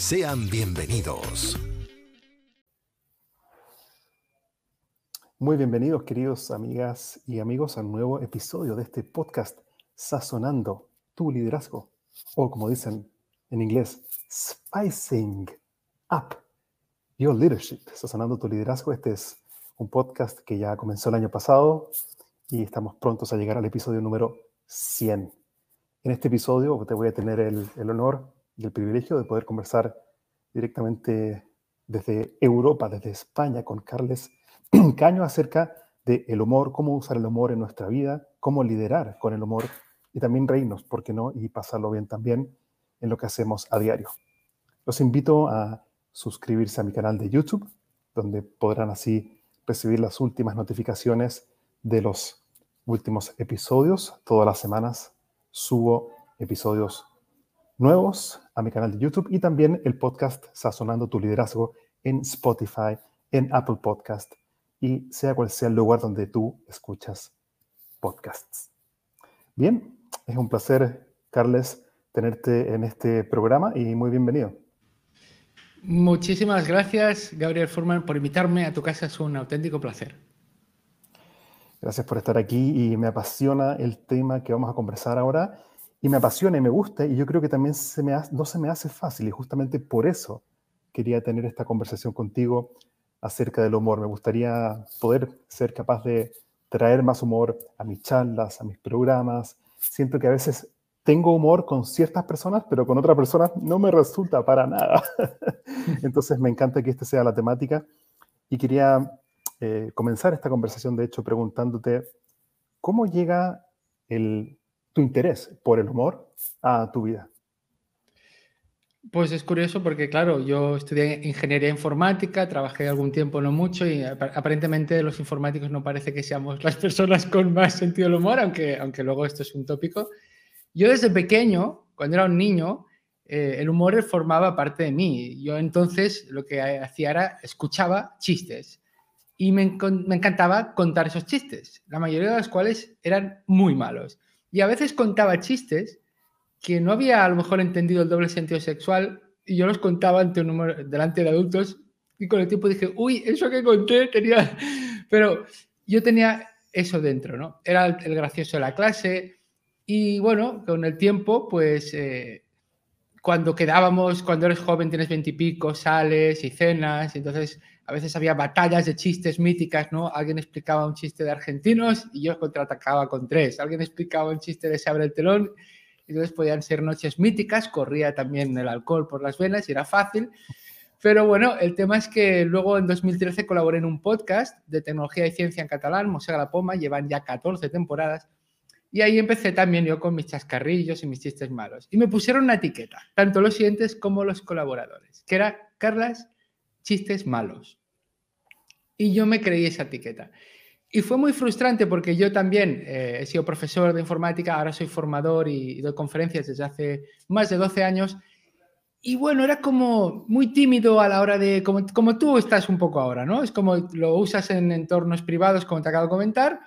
Sean bienvenidos. Muy bienvenidos, queridos amigas y amigos, a un nuevo episodio de este podcast Sazonando tu liderazgo, o como dicen en inglés, Spicing Up Your Leadership. Sazonando tu liderazgo. Este es un podcast que ya comenzó el año pasado y estamos prontos a llegar al episodio número 100. En este episodio te voy a tener el honor y el privilegio de poder conversar directamente desde Europa, desde España, con Carles Caño acerca del el humor, cómo usar el humor en nuestra vida, cómo liderar con el humor y también reírnos, ¿por qué no? Y pasarlo bien también en lo que hacemos a diario. Los invito a suscribirse a mi canal de YouTube, donde podrán así recibir las últimas notificaciones de los últimos episodios. Todas las semanas subo episodios nuevos a mi canal de YouTube y también el podcast Sazonando tu Liderazgo en Spotify, en Apple Podcast y sea cual sea el lugar donde tú escuchas podcasts. Bien, es un placer, Carles, tenerte en este programa y muy bienvenido. Muchísimas gracias, Gabriel Furman, por invitarme a tu casa. Es un auténtico placer. Gracias por estar aquí y me apasiona el tema que vamos a conversar ahora y me apasiona y me gusta y yo creo que también no se me hace fácil y justamente por eso quería tener esta conversación contigo acerca del humor. Me gustaría poder ser capaz de traer más humor a mis charlas, a mis programas. Siento que a veces tengo humor con ciertas personas, pero con otras personas no me resulta para nada. Entonces me encanta que esta sea la temática y quería eh, comenzar esta conversación, de hecho, preguntándote cómo llega el tu interés por el humor a tu vida? Pues es curioso porque, claro, yo estudié ingeniería informática, trabajé algún tiempo, no mucho, y aparentemente los informáticos no parece que seamos las personas con más sentido del humor, aunque, aunque luego esto es un tópico. Yo desde pequeño, cuando era un niño, eh, el humor formaba parte de mí. Yo entonces lo que hacía era escuchaba chistes y me, me encantaba contar esos chistes, la mayoría de los cuales eran muy malos. Y a veces contaba chistes que no había a lo mejor entendido el doble sentido sexual y yo los contaba ante un número, delante de adultos y con el tiempo dije, uy, eso que conté tenía... Pero yo tenía eso dentro, ¿no? Era el, gracioso de la clase y bueno, con el tiempo, pues eh, cuando quedábamos, cuando eres joven, tienes veintipico, sales y cenas, y entonces a veces había batallas de chistes míticas, ¿no? Alguien explicaba un chiste de argentinos y yo contraatacaba con tres. Alguien explicaba un chiste de se abre el telón y entonces podían ser noches míticas, corría también el alcohol por las venas y era fácil. Pero bueno, el tema es que luego en 2013 colaboré en un podcast de tecnología y ciencia en catalán, Mosega la Poma, llevan ya 14 temporadas. Y ahí empecé también yo con mis chascarrillos y mis chistes malos. Y me pusieron una etiqueta, tanto los siguientes como los colaboradores, que era Carlas, chistes malos. Y yo me creí esa etiqueta. Y fue muy frustrante porque yo también eh, he sido profesor de informática, ahora soy formador y, doy conferencias desde hace más de 12 años. Y bueno, era como muy tímido a la hora de, como, como tú estás un poco ahora, ¿no? Es como lo usas en entornos privados, como te acabo de comentar,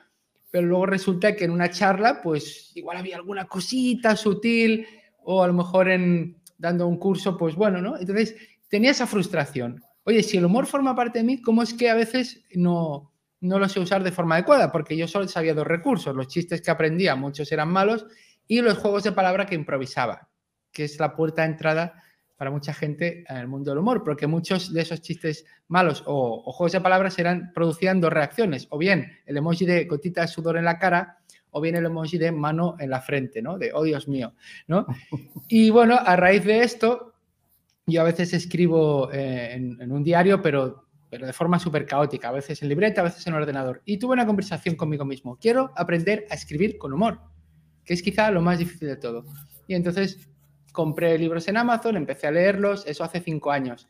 pero luego resulta que en una charla, pues igual había alguna cosita sutil o a lo mejor en dando un curso, pues bueno, ¿no? Entonces tenía esa frustración oye, si el humor forma parte de mí, ¿cómo es que a veces no, no lo sé usar de forma adecuada? Porque yo solo sabía dos recursos, los chistes que aprendía, muchos eran malos, y los juegos de palabra que improvisaba, que es la puerta de entrada para mucha gente en el mundo del humor, porque muchos de esos chistes malos o, juegos de palabras eran, producían dos reacciones, o bien el emoji de gotita de sudor en la cara, o bien el emoji de mano en la frente, ¿no? De, oh Dios mío, ¿no? Y bueno, a raíz de esto, yo a veces escribo eh, en, un diario, pero, pero de forma súper caótica, a veces en libreta, a veces en ordenador. Y tuve una conversación conmigo mismo. Quiero aprender a escribir con humor, que es quizá lo más difícil de todo. Y entonces compré libros en Amazon, empecé a leerlos, eso hace cinco años.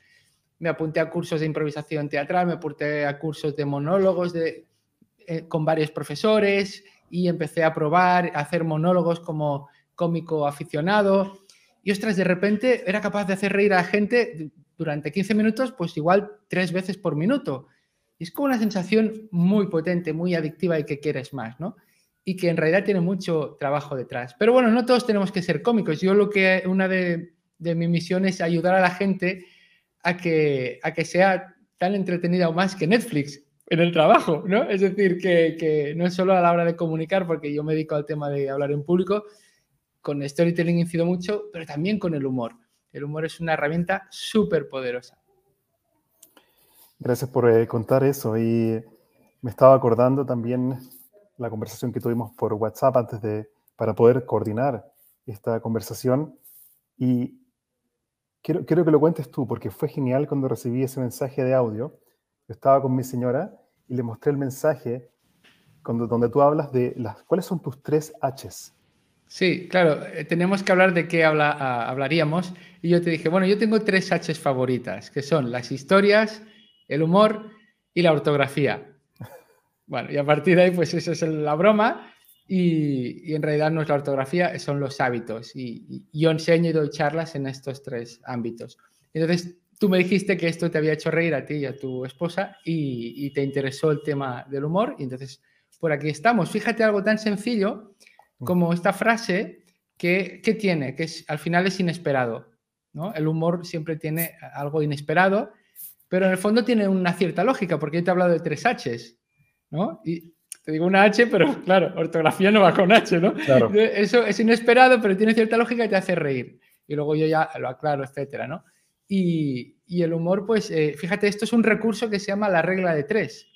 Me apunté a cursos de improvisación teatral, me apunté a cursos de monólogos de, eh, con varios profesores y empecé a probar, a hacer monólogos como cómico aficionado. Y ostras, de repente era capaz de hacer reír a la gente durante 15 minutos, pues igual tres veces por minuto. Y es como una sensación muy potente, muy adictiva y que quieres más, ¿no? Y que en realidad tiene mucho trabajo detrás. Pero bueno, no todos tenemos que ser cómicos. Yo lo que una de, de mis misiones es ayudar a la gente a que, a que sea tan entretenida o más que Netflix en el trabajo, ¿no? Es decir, que, que, no es solo a la hora de comunicar, porque yo me dedico al tema de hablar en público, con storytelling incido mucho, pero también con el humor. El humor es una herramienta súper poderosa. Gracias por eh, contar eso y me estaba acordando también la conversación que tuvimos por WhatsApp antes de, para poder coordinar esta conversación. Y quiero, quiero que lo cuentes tú, porque fue genial cuando recibí ese mensaje de audio. Yo estaba con mi señora y le mostré el mensaje cuando, donde tú hablas de las, cuáles son tus tres Hs. Sí, claro, eh, tenemos que hablar de qué habla, ah, hablaríamos. Y yo te dije, bueno, yo tengo tres Hs favoritas, que son las historias, el humor y la ortografía. Bueno, y a partir de ahí, pues eso es la broma. Y, en realidad no es la ortografía, son los hábitos. Y, yo enseño y doy charlas en estos tres ámbitos. Entonces, tú me dijiste que esto te había hecho reír a ti y a tu esposa y, te interesó el tema del humor. Y entonces, por aquí estamos. Fíjate algo tan sencillo como esta frase que, que tiene, que es, al final es inesperado. ¿no? El humor siempre tiene algo inesperado, pero en el fondo tiene una cierta lógica, porque yo te he hablado de tres Hs. ¿No? Y te digo una H, pero claro, ortografía no va con H, ¿no? Eso es inesperado, pero tiene cierta lógica y te hace reír. Y luego yo ya lo aclaro, etcétera, ¿no? Y, y el humor, pues, eh, fíjate, esto es un recurso que se llama la regla de tres,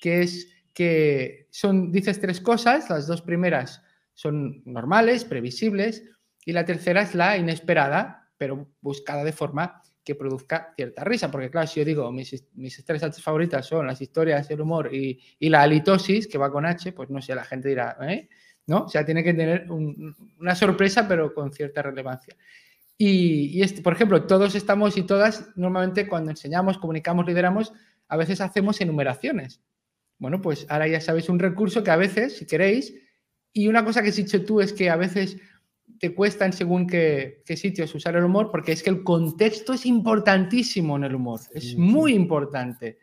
que es que son, dices tres cosas, las dos primeras son normales, previsibles, y la tercera es la inesperada, pero buscada de forma que produzca cierta risa. Porque, claro, si yo digo mis, mis tres H favoritas son las historias, el humor y, y, la halitosis, que va con H, pues no sé, la gente dirá, ¿eh? ¿No? O sea, tiene que tener una sorpresa, pero con cierta relevancia. Y, y este, por ejemplo, todos estamos y todas, normalmente cuando enseñamos, comunicamos, lideramos, a veces hacemos enumeraciones. Bueno, pues ahora ya sabéis un recurso que a veces, si queréis, y una cosa que has dicho tú es que a veces te cuesta en según qué, sitios usar el humor, porque es que el contexto es importantísimo en el humor, es muy importante,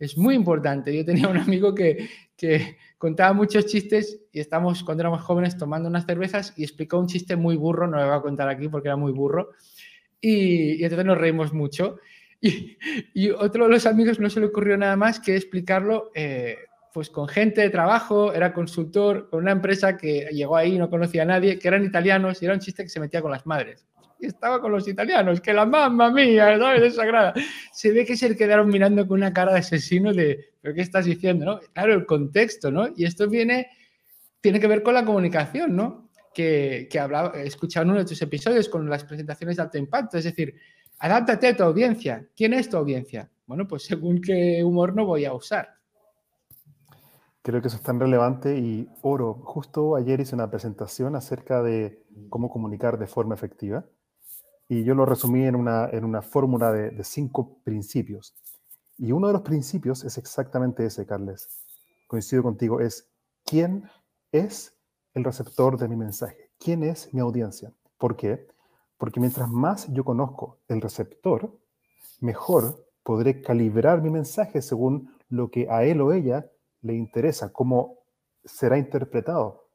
es muy importante. Yo tenía un amigo que, que contaba muchos chistes y estamos cuando éramos jóvenes tomando unas cervezas y explicó un chiste muy burro, no lo voy a contar aquí porque era muy burro, y, entonces nos reímos mucho. Y, y, otro de los amigos no se le ocurrió nada más que explicarlo eh, pues con gente de trabajo, era consultor con una empresa que llegó ahí, no conocía a nadie, que eran italianos y era un chiste que se metía con las madres. Y estaba con los italianos, que la mamá mía, ¿sabes? Es sagrada. Se ve que se quedaron mirando con una cara de asesino de, ¿pero qué estás diciendo? ¿no? Claro, el contexto, ¿no? Y esto viene, tiene que ver con la comunicación, ¿no? Que, que hablaba, he escuchado en uno de tus episodios con las presentaciones de alto impacto, es decir, adáptate a tu audiencia. ¿Quién es tu audiencia? Bueno, pues según qué humor no voy a usar. Creo que eso es tan relevante y oro. Justo ayer hice una presentación acerca de cómo comunicar de forma efectiva y yo lo resumí en una, en una fórmula de, de cinco principios. Y uno de los principios es exactamente ese, Carles. Coincido contigo, es quién es el receptor de mi mensaje, quién es mi audiencia. ¿Por qué? Porque mientras más yo conozco el receptor, mejor podré calibrar mi mensaje según lo que a él o ella le interesa, cómo será interpretado.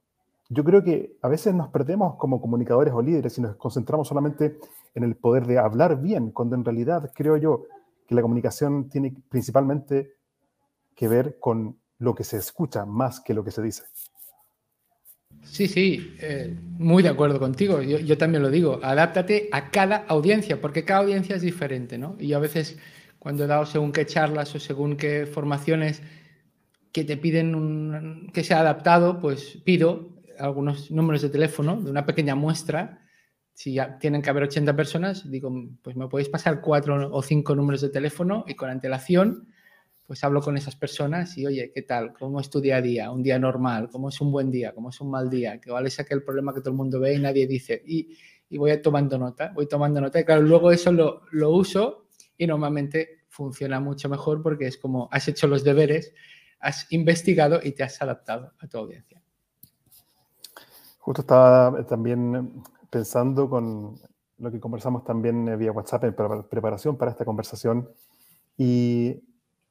Yo creo que a veces nos perdemos como comunicadores o líderes y nos concentramos solamente en el poder de hablar bien, cuando en realidad creo yo que la comunicación tiene principalmente que ver con lo que se escucha más que lo que se dice. Sí, sí, eh, muy de acuerdo contigo. Yo, también lo digo. Adáptate a cada audiencia, porque cada audiencia es diferente, ¿no? Y a veces, cuando he dado según qué charlas o según qué formaciones que te piden que sea adaptado, pues pido algunos números de teléfono de una pequeña muestra. Si ya tienen que haber 80 personas, digo, pues me podéis pasar cuatro o cinco números de teléfono y con antelación pues hablo con esas personas y, oye, ¿qué tal? ¿Cómo es tu día a día? Un día normal, ¿cómo es un buen día? ¿Cómo es un mal día? Que vale es aquel problema que todo el mundo ve y nadie dice. Y, y voy tomando nota, voy tomando nota. Y claro, luego eso lo, lo, uso y normalmente funciona mucho mejor porque es como has hecho los deberes, has investigado y te has adaptado a tu audiencia. Justo estaba también pensando con lo que conversamos también vía WhatsApp en preparación para esta conversación y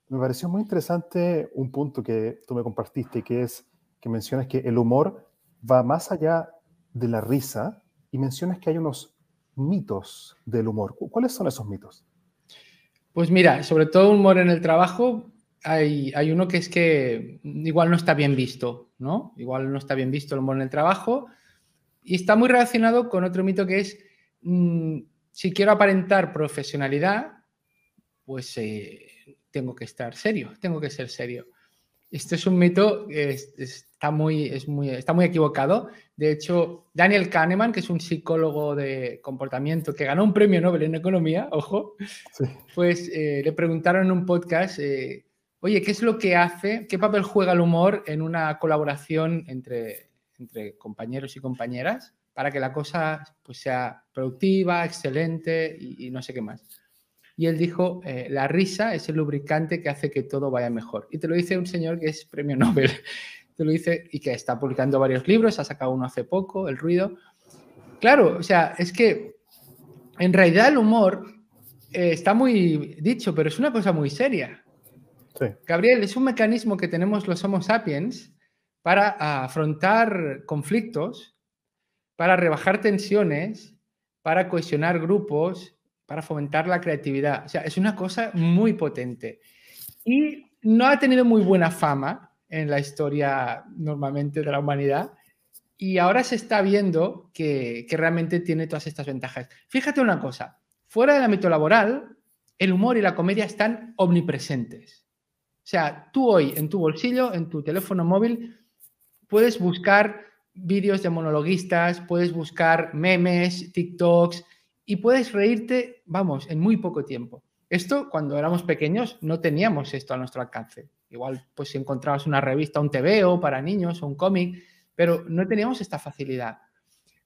me pareció muy interesante un punto que tú me compartiste, que es que mencionas que el humor va más allá de la risa y mencionas que hay unos mitos del humor. ¿Cuáles son esos mitos? Pues mira, sobre todo humor en el trabajo, hay, hay, uno que es que igual no está bien visto, ¿no? Igual no está bien visto el humor en el trabajo. Y está muy relacionado con otro mito que es, mm, si quiero aparentar profesionalidad, pues eh, tengo que estar serio, tengo que ser serio. Esto es un mito que está, muy, es muy, está muy equivocado. De hecho, Daniel Kahneman, que es un psicólogo de comportamiento que ganó un premio Nobel en economía, ojo, pues eh, le preguntaron en un podcast, eh, oye, ¿qué es lo que hace, qué papel juega el humor en una colaboración entre, entre compañeros y compañeras para que la cosa pues, sea productiva, excelente y no sé qué más? Y él dijo, eh, la risa es el lubricante que hace que todo vaya mejor. Y te lo dice un señor que es premio Nobel. Te lo dice y que está publicando varios libros, ha sacado uno hace poco, El ruido. Claro, o sea, es que en realidad el humor eh, está muy dicho, pero es una cosa muy seria. Gabriel, es un mecanismo que tenemos los Homo sapiens para afrontar conflictos, para rebajar tensiones, para cohesionar grupos, para fomentar la creatividad. O sea, es una cosa muy potente. Y no ha tenido muy buena fama en la historia normalmente de la humanidad. Y ahora se está viendo que, realmente tiene todas estas ventajas. Fíjate una cosa, fuera del ámbito laboral, el humor y la comedia están omnipresentes. O sea, tú hoy en tu bolsillo, en tu teléfono móvil, puedes buscar vídeos de monologuistas, puedes buscar memes, TikToks, y puedes reírte, vamos, en muy poco tiempo. Esto, cuando éramos pequeños, no teníamos esto a nuestro alcance. Igual, pues si encontrabas una revista, un TVO para niños o un cómic, pero no teníamos esta facilidad.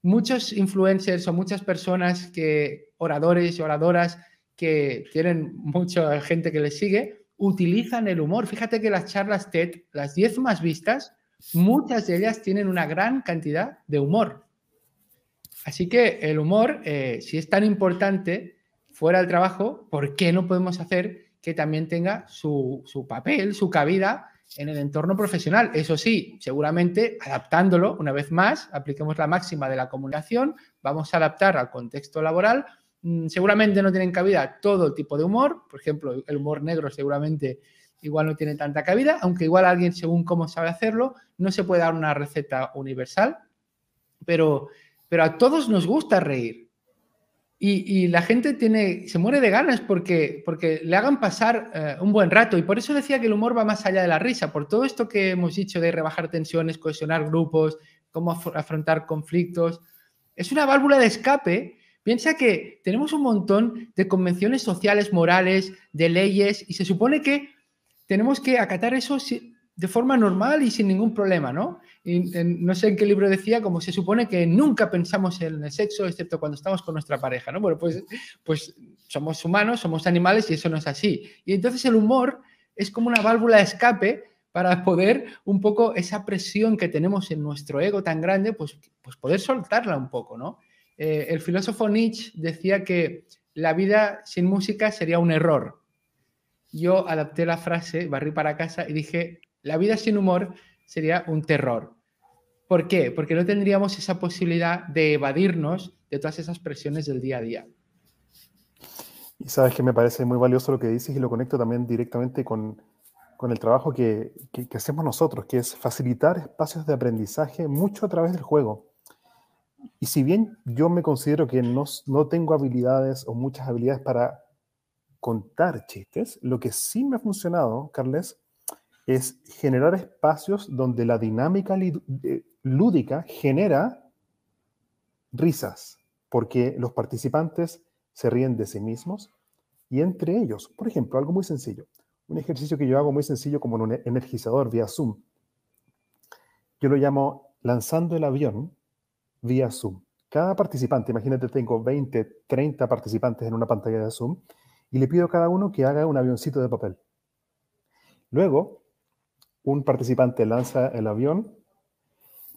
Muchos influencers o muchas personas que, oradores y oradoras que tienen mucha gente que les sigue, utilizan el humor. Fíjate que las charlas TED, las 10 más vistas, muchas de ellas tienen una gran cantidad de humor. Así que el humor, eh, si es tan importante fuera del trabajo, ¿por qué no podemos hacer que también tenga su, papel, su cabida en el entorno profesional? Eso sí, seguramente adaptándolo, una vez más, apliquemos la máxima de la comunicación, vamos a adaptar al contexto laboral. Mm, seguramente no tienen cabida todo tipo de humor, por ejemplo, el humor negro seguramente igual no tiene tanta cabida, aunque igual alguien según cómo sabe hacerlo, no se puede dar una receta universal, pero pero a todos nos gusta reír. Y, la gente tiene, se muere de ganas porque, porque le hagan pasar eh, un buen rato. Y por eso decía que el humor va más allá de la risa, por todo esto que hemos dicho de rebajar tensiones, cohesionar grupos, cómo afrontar conflictos. Es una válvula de escape. Piensa que tenemos un montón de convenciones sociales, morales, de leyes, y se supone que tenemos que acatar eso de forma normal y sin ningún problema, ¿no? Y, no sé en qué libro decía, como se supone que nunca pensamos en el sexo, excepto cuando estamos con nuestra pareja, ¿no? Bueno, pues, pues somos humanos, somos animales y eso no es así. Y entonces el humor es como una válvula de escape para poder un poco esa presión que tenemos en nuestro ego tan grande, pues, pues poder soltarla un poco, ¿no? Eh, el filósofo Nietzsche decía que la vida sin música sería un error. Yo adapté la frase, barrí para casa y dije, la vida sin humor sería un terror. ¿Por qué? Porque no tendríamos esa posibilidad de evadirnos de todas esas presiones del día a día. Y sabes que me parece muy valioso lo que dices y lo conecto también directamente con con el trabajo que, que, hacemos nosotros, que es facilitar espacios de aprendizaje mucho a través del juego. Y si bien yo me considero que no, no tengo habilidades o muchas habilidades para contar chistes, lo que sí me ha funcionado, Carles, es generar espacios donde la dinámica eh, lúdica genera risas, porque los participantes se ríen de sí mismos y entre ellos, por ejemplo, algo muy sencillo, un ejercicio que yo hago muy sencillo como en un energizador vía Zoom. Yo lo llamo lanzando el avión vía Zoom. Cada participante, imagínate, tengo 20, 30 participantes en una pantalla de Zoom y le pido a cada uno que haga un avioncito de papel. Luego, un participante lanza el avión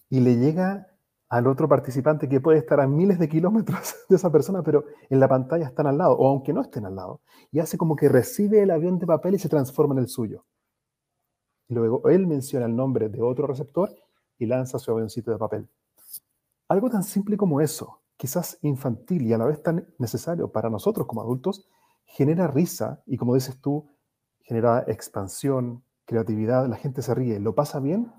y le llega al otro participante que puede estar a miles de kilómetros de esa persona, pero en la pantalla están al lado, o aunque no estén al lado, y hace como que recibe el avión de papel y se transforma en el suyo. luego él menciona el nombre de otro receptor y lanza su avioncito de papel. Algo tan simple como eso, quizás infantil y a la vez tan necesario para nosotros como adultos, genera risa y como dices tú, genera expansión, creatividad, la gente se ríe, lo pasa bien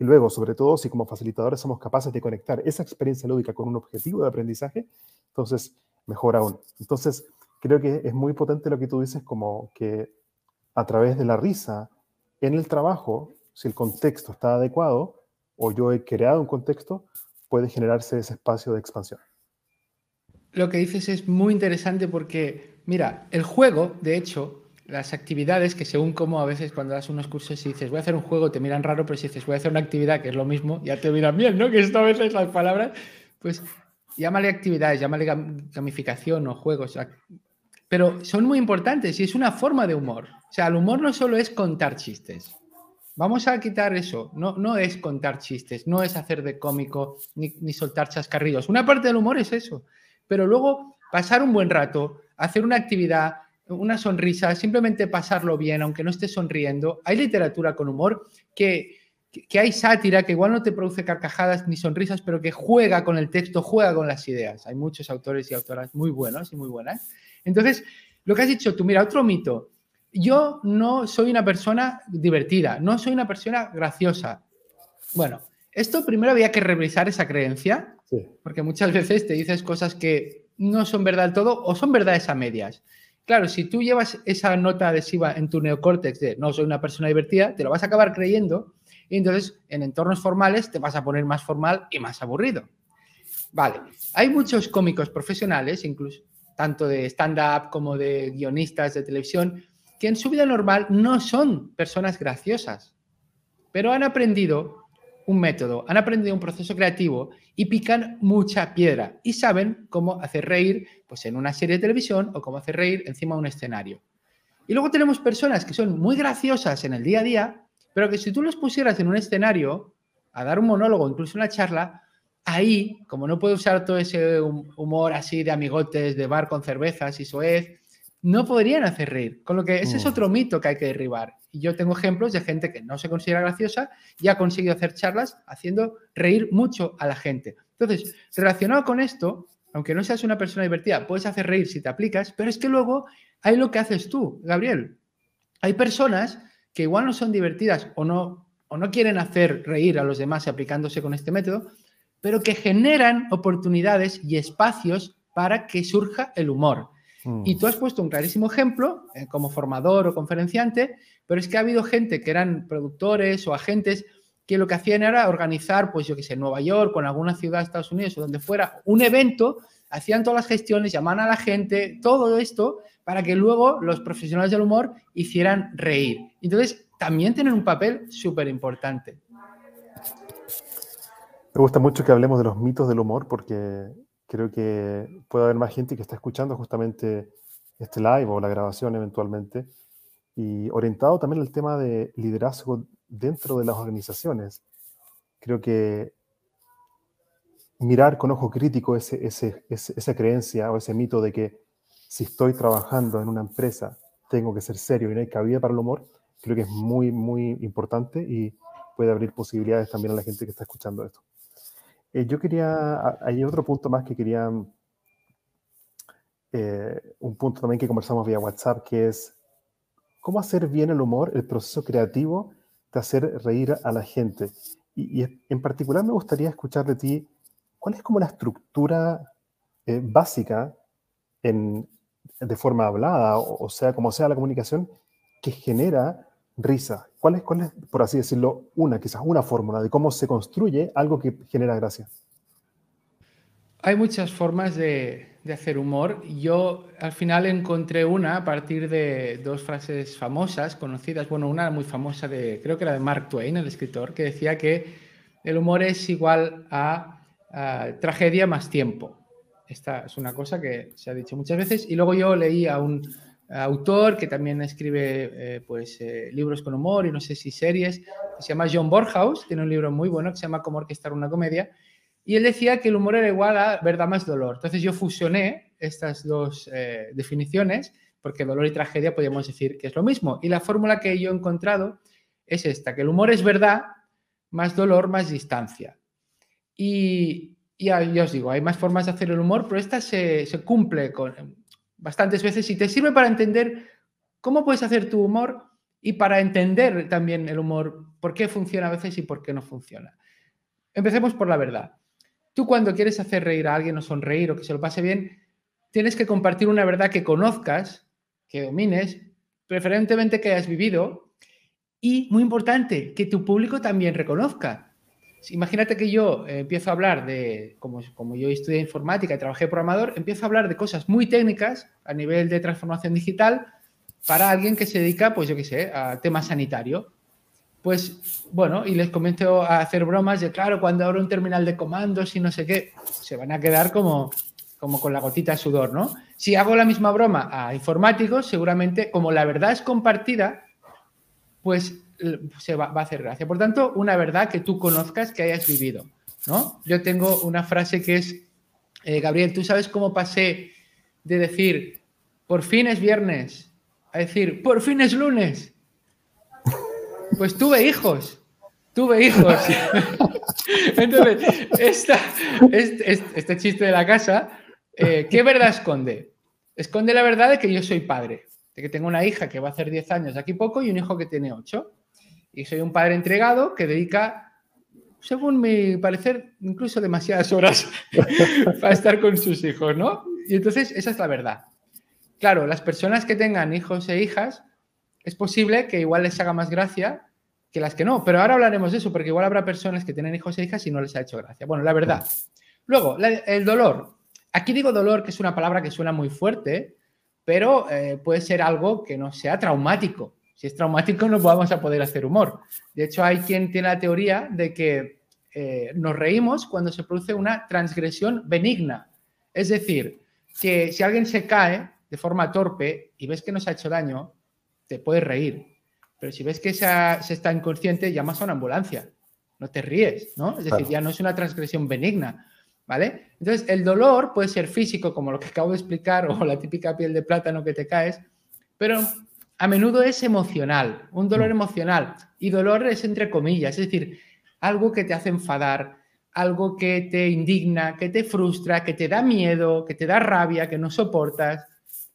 y luego, sobre todo, si como facilitadores somos capaces de conectar esa experiencia lúdica con un objetivo de aprendizaje, entonces mejor aún. Entonces, creo que es muy potente lo que tú dices, como que a través de la risa en el trabajo, si el contexto está adecuado o yo he creado un contexto, puede generarse ese espacio de expansión. Lo que dices es muy interesante porque, mira, el juego, de hecho, las actividades que según como a veces cuando das unos cursos y dices voy a hacer un juego te miran raro, pero si dices voy a hacer una actividad que es lo mismo, ya te miran bien, ¿no? Que esto a veces las palabras, pues llámale actividades, llámale gamificación o juegos, pero son muy importantes y es una forma de humor. O sea, el humor no solo es contar chistes. Vamos a quitar eso. No, no es contar chistes, no es hacer de cómico ni, ni soltar chascarrillos. Una parte del humor es eso. Pero luego pasar un buen rato, hacer una actividad, una sonrisa, simplemente pasarlo bien, aunque no estés sonriendo. Hay literatura con humor que, que, hay sátira que igual no te produce carcajadas ni sonrisas, pero que juega con el texto, juega con las ideas. Hay muchos autores y autoras muy buenos y muy buenas. Entonces, lo que has dicho tú, mira, otro mito. Yo no soy una persona divertida, no soy una persona graciosa. Bueno, esto primero había que revisar esa creencia, porque muchas veces te dices cosas que no son verdad del todo o son verdades a medias. Claro, si tú llevas esa nota adhesiva en tu neocórtex de no soy una persona divertida, te lo vas a acabar creyendo y entonces en entornos formales te vas a poner más formal y más aburrido. Vale, hay muchos cómicos profesionales, incluso tanto de stand-up como de guionistas de televisión, que en su vida normal no son personas graciosas, pero han aprendido un método, han aprendido un proceso creativo y pican mucha piedra y saben cómo hacer reír pues, en una serie de televisión o cómo hacer reír encima de un escenario. Y luego tenemos personas que son muy graciosas en el día a día, pero que si tú los pusieras en un escenario a dar un monólogo, incluso una charla, ahí, como no puede usar todo ese humor así de amigotes, de bar con cervezas y soez, no podrían hacer reír. Con lo que ese es mm. otro mito que hay que derribar. Y yo tengo ejemplos de gente que no se considera graciosa y ha conseguido hacer charlas haciendo reír mucho a la gente. Entonces, relacionado con esto, aunque no seas una persona divertida, puedes hacer reír si te aplicas, pero es que luego hay lo que haces tú, Gabriel. Hay personas que igual no son divertidas o no, o no quieren hacer reír a los demás aplicándose con este método, pero que generan oportunidades y espacios para que surja el humor. Mm. Y tú has puesto un clarísimo ejemplo eh, como formador o conferenciante, pero es que ha habido gente que eran productores o agentes que lo que hacían era organizar, pues yo que sé, en Nueva York o en alguna ciudad de Estados Unidos o donde fuera, un evento, hacían todas las gestiones, llamaban a la gente, todo esto para que luego los profesionales del humor hicieran reír. Entonces, también tienen un papel súper importante. Me gusta mucho que hablemos de los mitos del humor porque creo que puede haber más gente que está escuchando justamente este live o la grabación eventualmente y orientado también al tema de liderazgo dentro de las organizaciones. Creo que mirar con ojo crítico esa creencia o ese mito de que si estoy trabajando en una empresa tengo que ser serio y no hay cabida para el humor, creo que es muy, muy importante y puede abrir posibilidades también a la gente que está escuchando esto. Eh, yo quería, hay otro punto más que quería, eh, un punto también que conversamos vía WhatsApp, que es cómo hacer bien el humor, el proceso creativo de hacer reír a la gente. Y, en particular me gustaría escuchar de ti, ¿cuál es como la estructura eh, básica en, de forma hablada, o, sea, como sea la comunicación, que genera risa? ¿Cuál es, ¿Cuál por así decirlo, una, quizás una fórmula de cómo se construye algo que genera gracia? Hay muchas formas de, hacer humor. Yo al final encontré una a partir de dos frases famosas, conocidas. Bueno, una muy famosa de, creo que era de Mark Twain, el escritor, que decía que el humor es igual a, tragedia más tiempo. Esta es una cosa que se ha dicho muchas veces. Y luego yo leí a un autor que también escribe eh, pues, eh, libros con humor y no sé si series, se llama John Borhaus, tiene un libro muy bueno que se llama Cómo orquestar una comedia y él decía que el humor era igual a verdad más dolor. Entonces yo fusioné estas dos eh, definiciones, porque dolor y tragedia podríamos decir que es lo mismo. Y la fórmula que yo he encontrado es esta, que el humor es verdad, más dolor, más distancia. Y, ya, os digo, hay más formas de hacer el humor, pero esta se, se cumple con, bastantes veces y te sirve para entender cómo puedes hacer tu humor y para entender también el humor, por qué funciona a veces y por qué no funciona. Empecemos por la verdad. Tú cuando quieres hacer reír a alguien o sonreír o que se lo pase bien, tienes que compartir una verdad que conozcas, que domines, preferentemente que hayas vivido y, muy importante, que tu público también reconozca. Imagínate que yo eh, empiezo a hablar de, como, como yo estudié informática y trabajé programador, empiezo a hablar de cosas muy técnicas a nivel de transformación digital para alguien que se dedica, pues yo qué sé, a tema sanitario pues bueno, y les comienzo a hacer bromas de, claro, cuando abro un terminal de comandos y no sé qué, se van a quedar como, como con la gotita de sudor, ¿no? Si hago la misma broma a informáticos, seguramente, como la verdad es compartida, pues se va, a hacer gracia. Por tanto, una verdad que tú conozcas, que hayas vivido, ¿no? Yo tengo una frase que es, eh, Gabriel, ¿tú sabes cómo pasé de decir, por fin es viernes, a decir, por fin es lunes? Pues tuve hijos. Tuve hijos. Entonces, este, chiste de la casa, eh, ¿qué verdad esconde? Esconde la verdad de que yo soy padre, de que tengo una hija que va a hacer 10 años de aquí poco y un hijo que tiene 8. Y soy un padre entregado que dedica, según mi parecer, incluso demasiadas horas para estar con sus hijos, ¿no? Y entonces, esa es la verdad. Claro, las personas que tengan hijos e hijas es posible que igual les haga más gracia que las que no, pero ahora hablaremos de eso, porque igual habrá personas que tienen hijos e hijas y no les ha hecho gracia. Bueno, la verdad. Luego, el dolor. Aquí digo dolor, que es una palabra que suena muy fuerte, pero eh, puede ser algo que no sea traumático. Si es traumático no vamos a poder hacer humor. De hecho, hay quien tiene la teoría de que eh, nos reímos cuando se produce una transgresión benigna. Es decir, que si alguien se cae de forma torpe y ves que no se ha hecho daño, te puedes reír. Pero si ves que se, está inconsciente, llamas a una ambulancia. No te ríes, ¿no? Es decir, ya no es una transgresión benigna, ¿vale? Entonces, el dolor puede ser físico, como lo que acabo de explicar, o la típica piel de plátano que te caes, pero a menudo es emocional, un dolor mm. emocional. Y dolor es entre comillas, es decir, algo que te hace enfadar, algo que te indigna, que te frustra, que te da miedo, que te da rabia, que no soportas.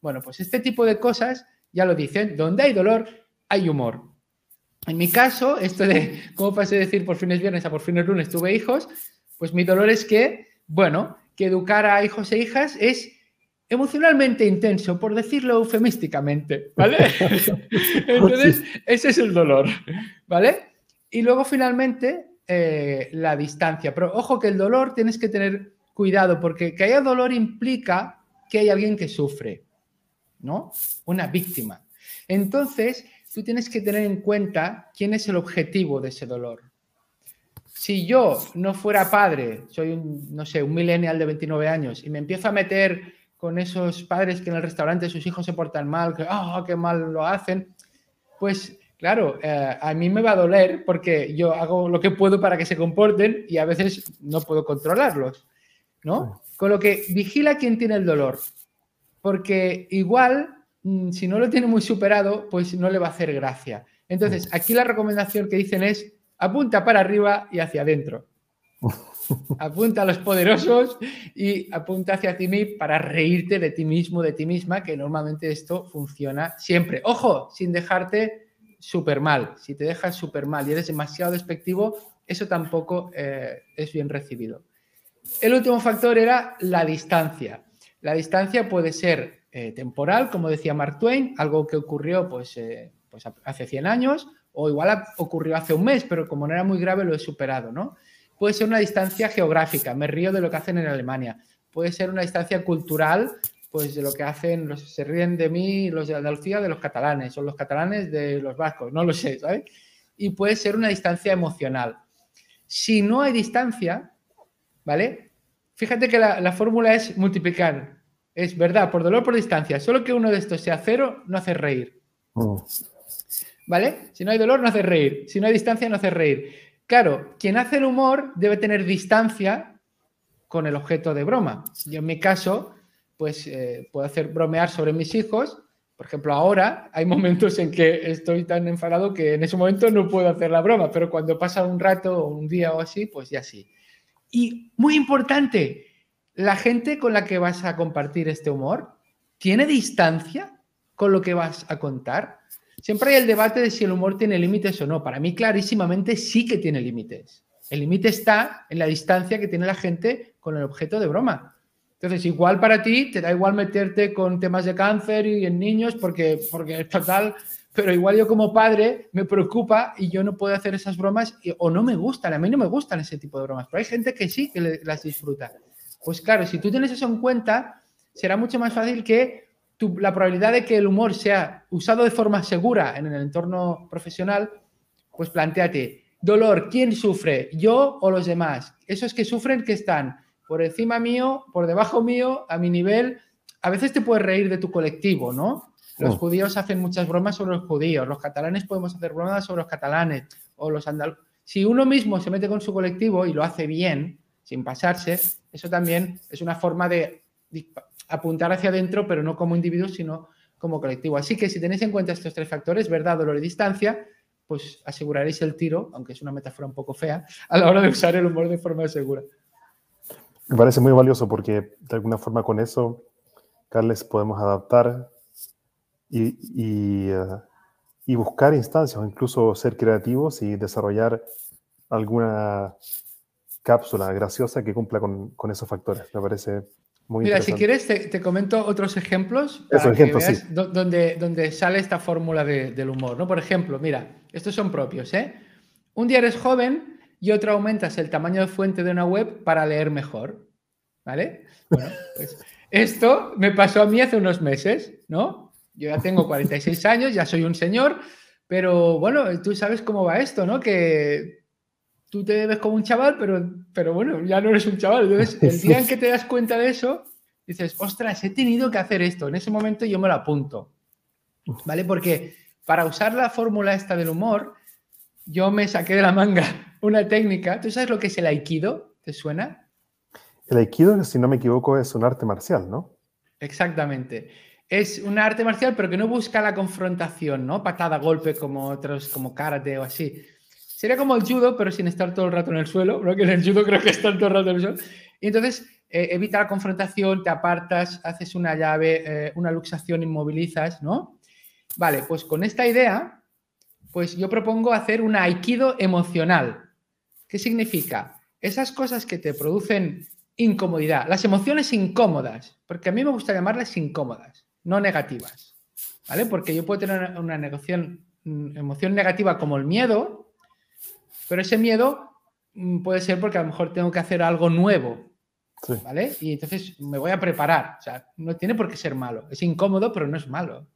Bueno, pues este tipo de cosas ya lo dicen, donde hay dolor, hay humor. En mi caso, esto de cómo pasé de decir por fines viernes a por fines lunes tuve hijos, pues mi dolor es que, bueno, que educar a hijos e hijas es emocionalmente intenso, por decirlo eufemísticamente, ¿vale? Entonces, ese es el dolor, ¿vale? Y luego finalmente eh, la distancia. Pero ojo que el dolor tienes que tener cuidado porque que haya dolor implica que hay alguien que sufre. ¿no? Una víctima. Entonces, tú tienes que tener en cuenta quién es el objetivo de ese dolor. Si yo no fuera padre, soy un, no sé, un millennial de 29 años y me empiezo a meter con esos padres que en el restaurante sus hijos se portan mal, que, oh, qué mal lo hacen, pues claro, eh, a mí me va a doler porque yo hago lo que puedo para que se comporten y a veces no puedo controlarlos, ¿no? Con lo que vigila quién tiene el dolor porque igual, mm, si no lo tiene muy superado, pues no le va a hacer gracia. Entonces, aquí la recomendación que dicen es apunta para arriba y hacia adentro. apunta a los poderosos y apunta hacia ti mismo para reírte de ti mismo, de ti misma, que normalmente esto funciona siempre. Ojo, sin dejarte súper mal. Si te dejas súper mal y eres demasiado despectivo, eso tampoco eh, es bien recibido. El último factor era la distancia. La distancia puede ser eh, temporal, como decía Mark Twain, algo que ocurrió pues, eh, pues hace 100 años, o igual ocurrió hace un mes, pero como no era muy grave lo he superado, ¿no? Puede ser una distancia geográfica, me río de lo que hacen en Alemania. Puede ser una distancia cultural, pues de lo que hacen, los, se ríen de mí los de Andalucía de los catalanes, o los catalanes de los vascos, no lo sé, ¿sabes? Y puede ser una distancia emocional. Si no hay distancia, ¿vale? Fíjate que la, fórmula es multiplicar. Es verdad, por dolor, por distancia. Solo que uno de estos sea cero, no hace reír. Mm. ¿Vale? Si no hay dolor, no hace reír. Si no hay distancia, no hace reír. Claro, quien hace el humor debe tener distancia con el objeto de broma. Yo en mi caso, pues eh, puedo hacer bromear sobre mis hijos. Por ejemplo, ahora hay momentos en que estoy tan enfadado que en ese momento no puedo hacer la broma, pero cuando pasa un rato o un día o así, pues ya sí. Y muy importante, la gente con la que vas a compartir este humor tiene distancia con lo que vas a contar. Siempre hay el debate de si el humor tiene límites o no. Para mí, clarísimamente, sí que tiene límites. El límite está en la distancia que tiene la gente con el objeto de broma. Entonces, igual para ti, te da igual meterte con temas de cáncer y en niños porque, porque es total, pero igual yo como padre me preocupa y yo no puedo hacer esas bromas o no me gustan. A mí no me gustan ese tipo de bromas, pero hay gente que sí que las disfruta. Pues claro, si tú tienes eso en cuenta, será mucho más fácil que la probabilidad de que el humor sea usado de forma segura en el entorno profesional, pues planteate, dolor, ¿quién sufre? ¿Yo o los demás? Esos que sufren que están por encima mío, por debajo mío, a mi nivel. A veces te puedes reír de tu colectivo, ¿no? Los oh. judíos hacen muchas bromas sobre los judíos, los catalanes podemos hacer bromas sobre los catalanes, o los andaluces. Si uno mismo se mete con su colectivo y lo hace bien, sin pasarse, eso también es una forma de apuntar hacia adentro, pero no como individuo, sino como colectivo. Así que si tenéis en cuenta estos tres factores, verdad, dolor y distancia, pues aseguraréis el tiro, aunque es una metáfora un poco fea, a la hora de usar el humor de forma segura. Me parece muy valioso porque de alguna forma con eso, Carles, podemos adaptar y, eh, buscar instancias incluso ser creativos y desarrollar alguna cápsula graciosa que cumpla con esos factores. Me parece Mira, si quieres, te, comento otros ejemplos. donde, donde sale esta fórmula del humor. ¿no? Por ejemplo, mira, estos son propios. ¿eh? Un día eres joven y otro aumentas el tamaño de fuente de una web para leer mejor. ¿Vale? Bueno, pues esto me pasó a mí hace unos meses, ¿no? Yo ya tengo 46 años, ya soy un señor, pero bueno, tú sabes cómo va esto, ¿no? Que tú te ves como un chaval, pero, pero bueno, ya no eres un chaval. Entonces, el día en que te das cuenta de eso, dices, ostras, he tenido que hacer esto. En ese momento yo me lo apunto. ¿Vale? Porque para usar la fórmula esta del humor, yo me saqué de la manga una técnica. ¿Tú sabes lo que es el aikido? ¿Te suena? El aikido, si no me equivoco, es un arte marcial, ¿no? Exactamente. Es un arte marcial, pero que no busca la confrontación, ¿no? Patada, golpe, como otros, como karate o así, Sería como el judo, pero sin estar todo el rato en el suelo, ¿no? que en el judo creo que está todo el rato en el suelo. Y entonces eh, evita la confrontación, te apartas, haces una llave, eh, una luxación, inmovilizas, ¿no? Vale, pues con esta idea, pues yo propongo hacer un aikido emocional. ¿Qué significa? Esas cosas que te producen incomodidad, las emociones incómodas, porque a mí me gusta llamarlas incómodas, no negativas, ¿vale? Porque yo puedo tener una, mm, emoción negativa como el miedo, pero ese miedo mm, puede ser porque a lo mejor tengo que hacer algo nuevo, ¿vale? Y entonces me voy a preparar. O sea, no tiene por qué ser malo. Es incómodo, pero no es malo.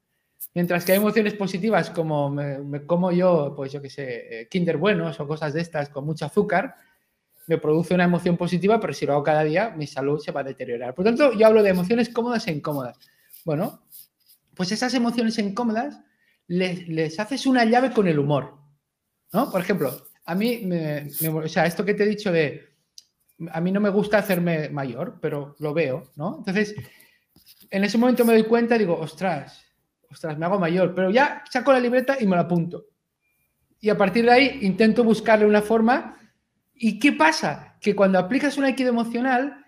Mientras que hay emociones positivas como me, como yo, pues yo qué sé, eh, Kinder Buenos o cosas de estas con mucho azúcar, me produce una emoción positiva, pero si lo hago cada día, mi salud se va a deteriorar. Por tanto, yo hablo de emociones cómodas e incómodas. Bueno, pues esas emociones incómodas les, les haces una llave con el humor. ¿no? Por ejemplo, a mí, me, o sea, esto que te he dicho de, a mí no me gusta hacerme mayor, pero lo veo, ¿no? Entonces, en ese momento me doy cuenta digo, ostras, ostras, me hago mayor, pero ya saco la libreta y me la apunto. Y a partir de ahí intento buscarle una forma ¿Y qué pasa? Que cuando aplicas un aikido emocional,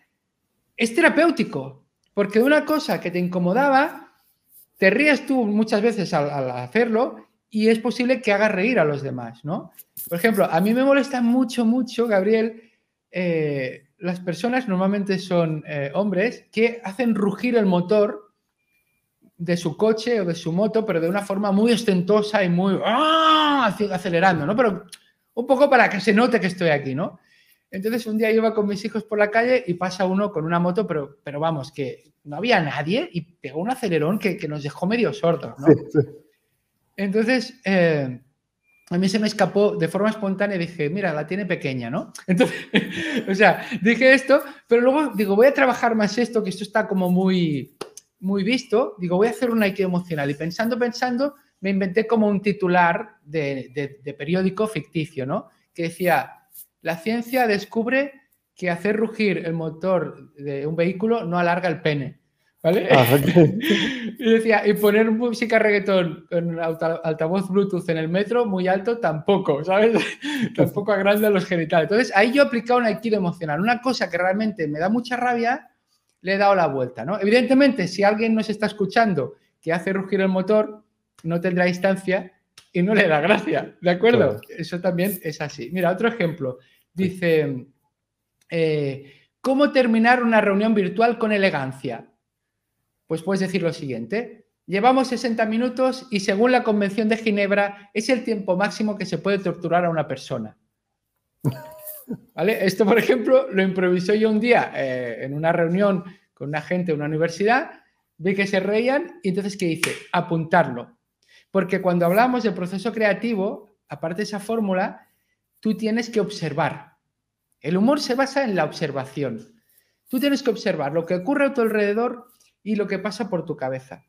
es terapéutico, porque de una cosa que te incomodaba, te ríes tú muchas veces al, hacerlo y es posible que hagas reír a los demás, ¿no? Por ejemplo, a mí me molesta mucho, mucho, Gabriel, eh, las personas normalmente son eh, hombres que hacen rugir el motor de su coche o de su moto, pero de una forma muy ostentosa y muy ¡ah! acelerando, ¿no? Pero un poco para que se note que estoy aquí, ¿no? Entonces un día iba con mis hijos por la calle y pasa uno con una moto, pero, pero vamos, que no había nadie y pegó un acelerón que, nos dejó medio sordos, ¿no? Entonces, eh, a mí se me escapó de forma espontánea y dije, mira, la tiene pequeña, ¿no? Entonces, o sea, dije esto, pero luego digo, voy a trabajar más esto, que esto está como muy, muy visto. Digo, voy a hacer un Aikido emocional. Y pensando, pensando, me inventé como un titular de, de periódico ficticio, ¿no? Que decía, la ciencia descubre que hacer rugir el motor de un vehículo no alarga el pene. ¿Vale? Ah, y decía, y poner música reggaetón con altavoz Bluetooth en el metro muy alto tampoco, ¿sabes? tampoco agranda los genitales. Entonces, ahí yo he aplicado un aikido emocional. Una cosa que realmente me da mucha rabia, le he dado la vuelta, ¿no? Evidentemente, si alguien nos está escuchando que hace rugir el motor, no tendrá instancia y no le da gracia, ¿de acuerdo? Eso también es así. Mira, otro ejemplo. Dice, eh, ¿cómo terminar una reunión virtual con elegancia? Pues puedes decir lo siguiente. Llevamos 60 minutos y según la Convención de Ginebra es el tiempo máximo que se puede torturar a una persona. ¿Vale? Esto, por ejemplo, lo improvisó yo un día eh, en una reunión con una gente de una universidad, vi que se reían y entonces, ¿qué hice? Apuntarlo. Porque cuando hablamos del proceso creativo, aparte de esa fórmula, tú tienes que observar. El humor se basa en la observación. Tú tienes que observar lo que ocurre a tu alrededor y lo que pasa por tu cabeza.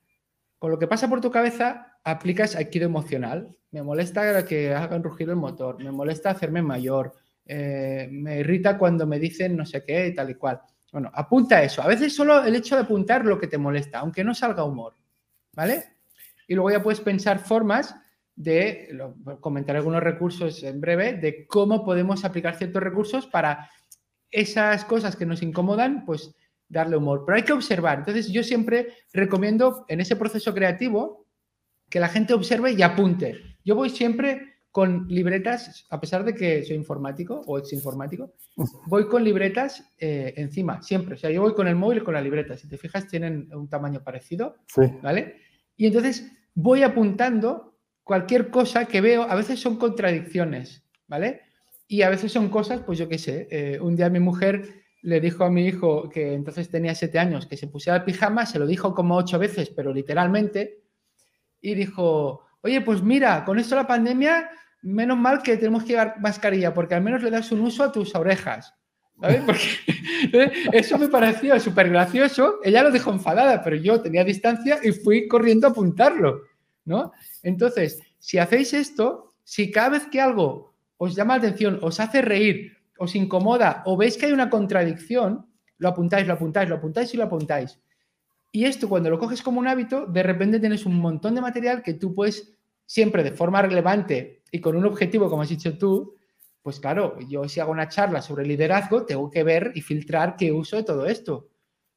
Con lo que pasa por tu cabeza, aplicas aikido emocional. Me molesta que hagan rugir el motor, me molesta hacerme mayor, eh, me irrita cuando me dicen no sé qué y tal y cual. Bueno, apunta eso. A veces solo el hecho de apuntar lo que te molesta, aunque no salga humor. ¿Vale? Y luego ya puedes pensar formas de, comentar algunos recursos en breve, de cómo podemos aplicar ciertos recursos para esas cosas que nos incomodan, pues darle humor. Pero hay que observar. Entonces yo siempre recomiendo en ese proceso creativo que la gente observe y apunte. Yo voy siempre con libretas, a pesar de que soy informático o ex informático, voy con libretas eh, encima, siempre. O sea, yo voy con el móvil y con la libreta. Si te fijas, tienen un tamaño parecido. ¿Vale? Y entonces voy apuntando cualquier cosa que veo. A veces son contradicciones, ¿vale? Y a veces son cosas, pues yo qué sé. Eh, un día mi mujer le dijo a mi hijo, que entonces tenía siete años, que se pusiera el pijama, se lo dijo como ocho veces, pero literalmente, y dijo, oye, pues mira, con esto la pandemia, menos mal que tenemos que llevar mascarilla, porque al menos le das un uso a tus orejas. ¿sabes? Porque eso me pareció súper gracioso. Ella lo dijo enfadada, pero yo tenía distancia y fui corriendo a apuntarlo, ¿no? Entonces, si hacéis esto, si cada vez que algo os llama la atención, os hace reír, os incomoda o veis que hay una contradicción, lo apuntáis, lo apuntáis, lo apuntáis y lo apuntáis. Y esto cuando lo coges como un hábito, de repente tienes un montón de material que tú puedes siempre de forma relevante y con un objetivo, como has dicho tú, pues claro, yo si hago una charla sobre liderazgo, tengo que ver y filtrar qué uso de todo esto,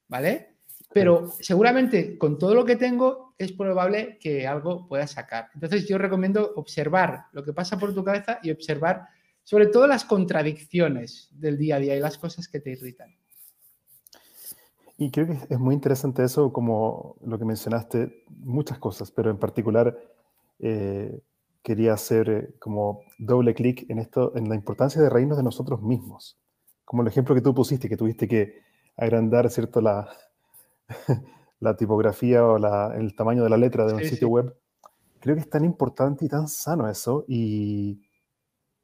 ¿vale? Pero seguramente con todo lo que tengo es probable que algo pueda sacar. Entonces yo recomiendo observar lo que pasa por tu cabeza y observar sobre todo las contradicciones del día a día y las cosas que te irritan. Y creo que es muy interesante eso, como lo que mencionaste, muchas cosas, pero en particular eh, quería hacer eh, como doble clic en esto, en la importancia de reírnos de nosotros mismos. Como el ejemplo que tú pusiste, que tuviste que agrandar, ¿cierto?, la, la tipografía o el tamaño de la letra de un sitio web. Creo que es tan importante y tan sano eso. Y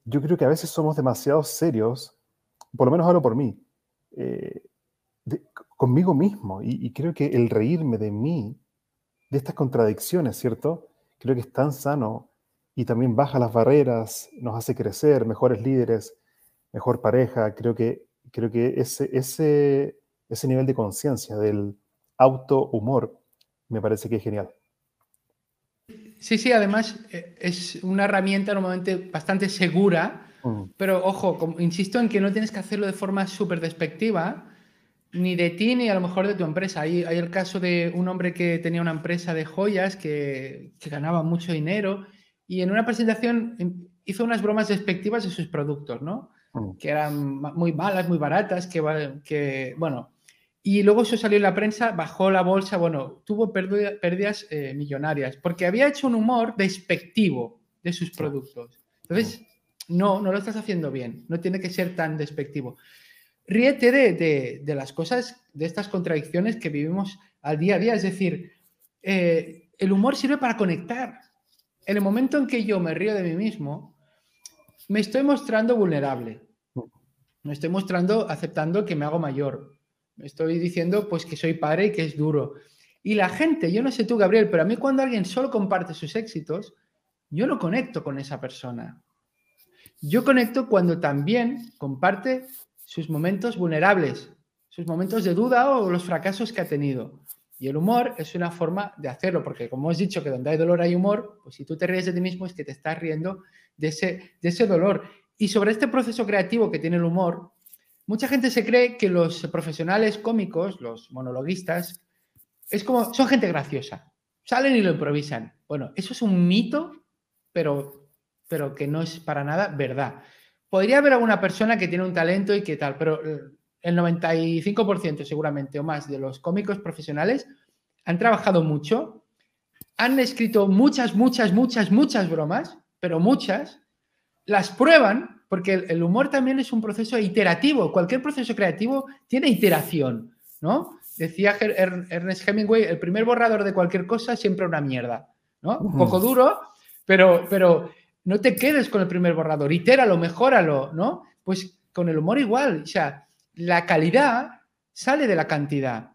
yo creo que a veces somos demasiado serios, por lo menos hablo por mí, eh, conmigo mismo. Y, creo que el reírme de mí, de estas contradicciones, ¿cierto? Creo que es tan sano y también baja las barreras, nos hace crecer, mejores líderes, mejor pareja. Creo que, creo que ese, ese, ese nivel de conciencia del auto-humor me parece que es genial. Sí, sí, además eh, es una herramienta normalmente bastante segura, mm. pero ojo, insisto en que no tienes que hacerlo de forma súper despectiva, ni de ti ni a lo mejor de tu empresa. Hay, hay el caso de un hombre que tenía una empresa de joyas que, que ganaba mucho dinero y en una presentación em, hizo unas bromas despectivas de sus productos, ¿no? Mm. Que eran muy malas, muy baratas, que, que bueno, y luego eso salió en la prensa, bajó la bolsa, bueno, tuvo pérdidas eh, millonarias, porque había hecho un humor despectivo de sus productos. Entonces, no, no lo estás haciendo bien, no tiene que ser tan despectivo. Ríete de, las cosas, de estas contradicciones que vivimos al día a día, es decir, eh, el humor sirve para conectar. En el momento en que yo me río de mí mismo, me estoy mostrando vulnerable, me estoy mostrando aceptando que me hago mayor, Estoy diciendo pues que soy padre y que es duro. Y la gente, yo no sé tú, Gabriel, pero a mí cuando alguien solo comparte sus éxitos, yo no conecto con esa persona. Yo conecto cuando también comparte sus momentos vulnerables, sus momentos de duda o los fracasos que ha tenido. Y el humor es una forma de hacerlo, porque como has dicho que donde hay dolor hay humor, pues si tú te ríes de ti mismo es que te estás riendo de ese, de ese dolor. Y sobre este proceso creativo que tiene el humor, Mucha gente se cree que los profesionales cómicos, los monologuistas, es como, son gente graciosa. Salen y lo improvisan. Bueno, eso es un mito, pero, pero que no es para nada verdad. Podría haber alguna persona que tiene un talento y que tal, pero el 95% seguramente o más de los cómicos profesionales han trabajado mucho, han escrito muchas, muchas, muchas, muchas bromas, pero muchas, las prueban porque el, humor también es un proceso iterativo. Cualquier proceso creativo tiene iteración, ¿no? Decía Ernest Hemingway, el primer borrador de cualquier cosa es siempre una mierda, ¿no? Un poco duro, pero, pero no te quedes con el primer borrador, itéralo, mejóralo, ¿no? Pues con el humor igual, o sea, la calidad sale de la cantidad.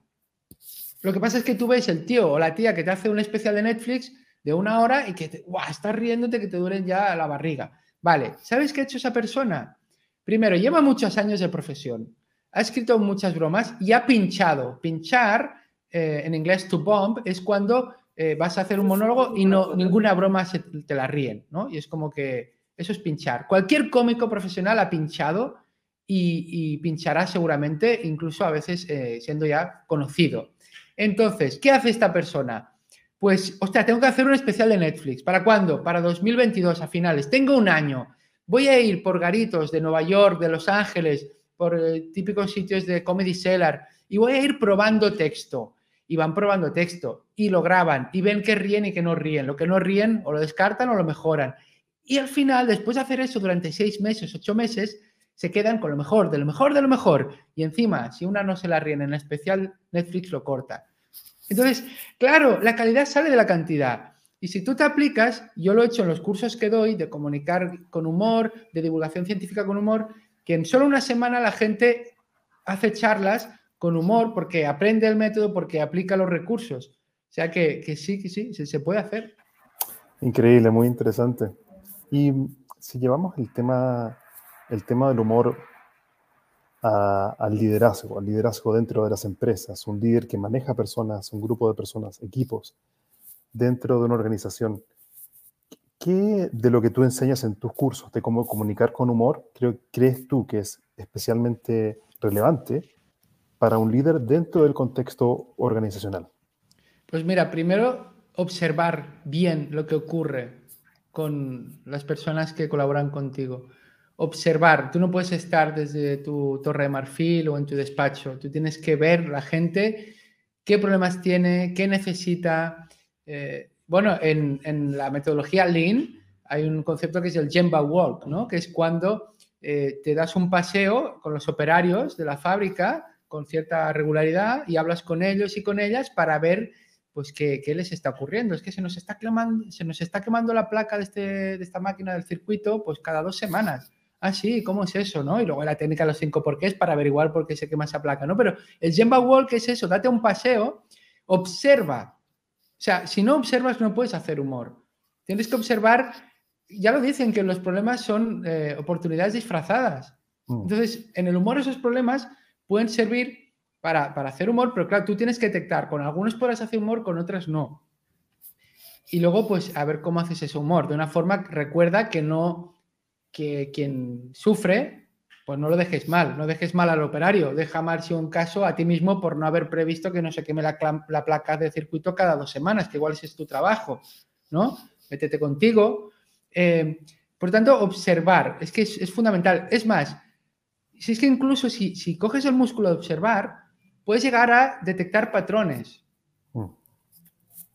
Lo que pasa es que tú ves el tío o la tía que te hace un especial de Netflix de una hora y que te, estás riéndote que te duelen ya la barriga. Vale, ¿sabes qué ha hecho esa persona? Primero, lleva muchos años de profesión, ha escrito muchas bromas y ha pinchado. Pinchar, eh, en inglés to bomb, es cuando eh, vas a hacer un monólogo y no, ninguna broma se, te la ríen, ¿no? Y es como que eso es pinchar. Cualquier cómico profesional ha pinchado y, pinchará seguramente, incluso a veces eh, siendo ya conocido. Entonces, ¿qué hace esta persona? Pues, hostia, tengo que hacer un especial de Netflix. ¿Para cuándo? Para 2022, a finales. Tengo un año. Voy a ir por garitos de Nueva York, de Los Ángeles, por eh, típicos sitios de Comedy Cellar y voy a ir probando texto. Y van probando texto y lo graban y ven que ríen y que no ríen. Lo que no ríen o lo descartan o lo mejoran. Y al final, después de hacer eso durante seis meses, ocho meses, se quedan con lo mejor, de lo mejor, de lo mejor. Y encima, si una no se la ríen en especial, Netflix lo corta. Entonces, claro, la calidad sale de la cantidad. Y si tú te aplicas, yo lo he hecho en los cursos que doy de comunicar con humor, de divulgación científica con humor, que en solo una semana la gente hace charlas con humor porque aprende el método, porque aplica los recursos. O sea que, sí, que sí, se, puede hacer. Increíble, muy interesante. Y si llevamos el tema, el tema del humor al liderazgo, al liderazgo dentro de las empresas, un líder que maneja personas, un grupo de personas, equipos dentro de una organización. ¿Qué de lo que tú enseñas en tus cursos de cómo comunicar con humor creo, crees tú que es especialmente relevante para un líder dentro del contexto organizacional? Pues mira, primero observar bien lo que ocurre con las personas que colaboran contigo observar. Tú no puedes estar desde tu torre de marfil o en tu despacho. Tú tienes que ver la gente, qué problemas tiene, qué necesita. Eh, bueno, en, la metodología Lean hay un concepto que es el Gemba Walk, ¿no? que es cuando eh, te das un paseo con los operarios de la fábrica con cierta regularidad y hablas con ellos y con ellas para ver pues qué, les está ocurriendo. Es que se nos está, quemando, se nos está quemando la placa de, este, de esta máquina del circuito pues cada dos semanas ah, sí, ¿cómo es eso? ¿no? Y luego la técnica de los cinco porqués para averiguar por qué se quema esa placa, ¿no? Pero el Gemba Walk es eso, date un paseo, observa. O sea, si no observas no puedes hacer humor. Tienes que observar, ya lo dicen, que los problemas son eh, oportunidades disfrazadas. Mm. Entonces, en el humor esos problemas pueden servir para, para hacer humor, pero claro, tú tienes que detectar, con algunos podrás hacer humor, con otras no. y luego, pues, a ver cómo haces ese humor. De una forma, recuerda que no, que quien sufre, pues no lo dejes mal, no dejes mal al operario, deja mal si un caso a ti mismo por no haber previsto que no se queme la, la placa de circuito cada dos semanas, que igual ese es tu trabajo, ¿no? Métete contigo. Eh, por tanto, observar, es que es, fundamental. Es más, si es que incluso si, si coges el músculo de observar, puedes llegar a detectar patrones. Mm.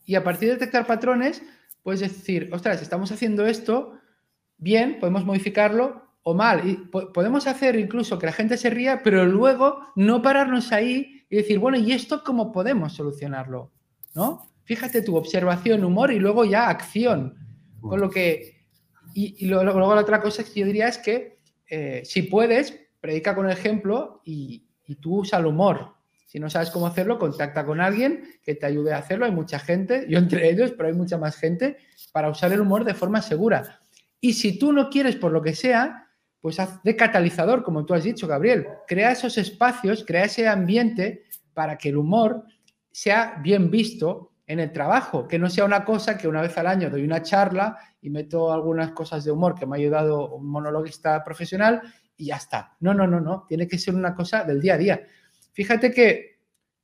Y a partir de detectar patrones, puedes decir, ostras, estamos haciendo esto, bien, podemos modificarlo o mal. Y podemos hacer incluso que la gente se ría, pero luego no pararnos ahí y decir, bueno, ¿y esto cómo podemos solucionarlo? ¿No? Fíjate tu observación, humor y luego ya acción. Con lo que. Y, luego, la otra cosa que yo diría es que eh, si puedes, predica con ejemplo y, y tú usa el humor. Si no sabes cómo hacerlo, contacta con alguien que te ayude a hacerlo. Hay mucha gente, yo entre ellos, pero hay mucha más gente para usar el humor de forma segura. Y si tú no quieres, por lo que sea, pues haz de catalizador, como tú has dicho, Gabriel. Crea esos espacios, crea ese ambiente para que el humor sea bien visto en el trabajo, que no sea una cosa que una vez al año doy una charla y meto algunas cosas de humor que me ha ayudado un monologuista profesional y ya está. No, no, no, no. Tiene que ser una cosa del día a día. Fíjate que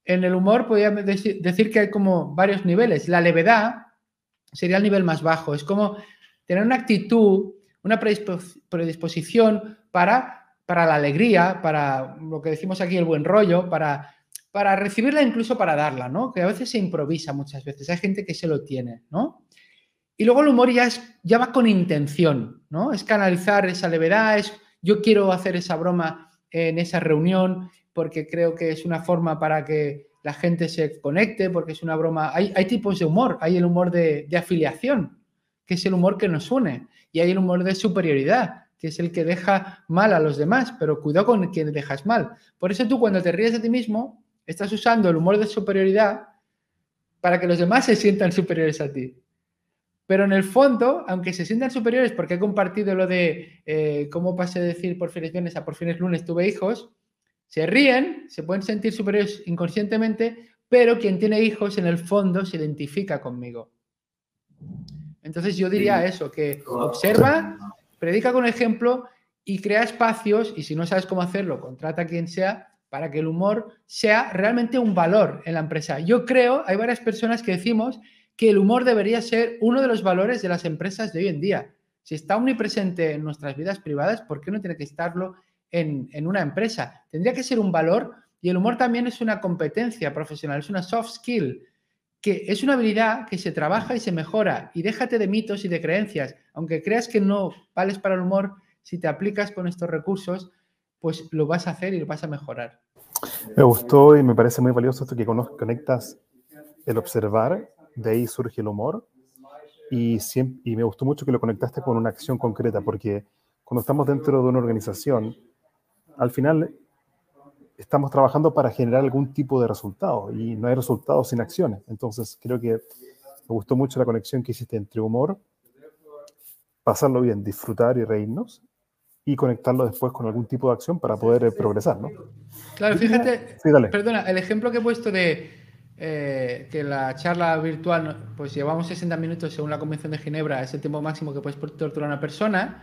en el humor podríamos decir que hay como varios niveles. La levedad sería el nivel más bajo. Es como tener una actitud, una predisposición para, para la alegría, para lo que decimos aquí, el buen rollo, para, para recibirla, incluso para darla, ¿no? Que a veces se improvisa muchas veces. Hay gente que se lo tiene, ¿no? Y luego el humor ya, es, ya va con intención, ¿no? Es canalizar esa levedad, es yo quiero hacer esa broma en esa reunión, porque creo que es una forma para que la gente se conecte, porque es una broma. Hay, hay tipos de humor, hay el humor de, afiliación, que es el humor que nos une, y hay el humor de superioridad, que es el que deja mal a los demás, pero cuidado con quien dejas mal. Por eso tú cuando te ríes de ti mismo, estás usando el humor de superioridad para que los demás se sientan superiores a ti. Pero en el fondo, aunque se sientan superiores porque he compartido lo de eh, cómo pasé de decir por fines viernes a por fines lunes tuve hijos, se ríen, se pueden sentir superiores inconscientemente, pero quien tiene hijos en el fondo se identifica conmigo. Entonces yo diría eso, que observa, predica con ejemplo y crea espacios, y si no sabes cómo hacerlo, contrata a quien sea, para que el humor sea realmente un valor en la empresa. Yo creo, hay varias personas que decimos que el humor debería ser uno de los valores de las empresas de hoy en día. Si está omnipresente en nuestras vidas privadas, ¿por qué no tiene que estarlo en, una empresa. Tendría que ser un valor y el humor también es una competencia profesional, es una soft skill, que es una habilidad que se trabaja y se mejora. Y déjate de mitos y de creencias. Aunque creas que no vales para el humor, si te aplicas con estos recursos, pues lo vas a hacer y lo vas a mejorar. Me gustó y me parece muy valioso esto que conectas el observar, de ahí surge el humor. Y, y me gustó mucho que lo conectaste con una acción concreta, porque cuando estamos dentro de una organización, al final estamos trabajando para generar algún tipo de resultado y no hay resultados sin acciones. Entonces, creo que me gustó mucho la conexión que hiciste entre humor, pasarlo bien, disfrutar y reírnos y conectarlo después con algún tipo de acción para poder eh, progresar, ¿no? Claro, fíjate, perdona, el ejemplo que he puesto de eh, que la charla virtual, pues llevamos 60 minutos según la Convención de Ginebra, es el tiempo máximo que puedes torturar a una persona,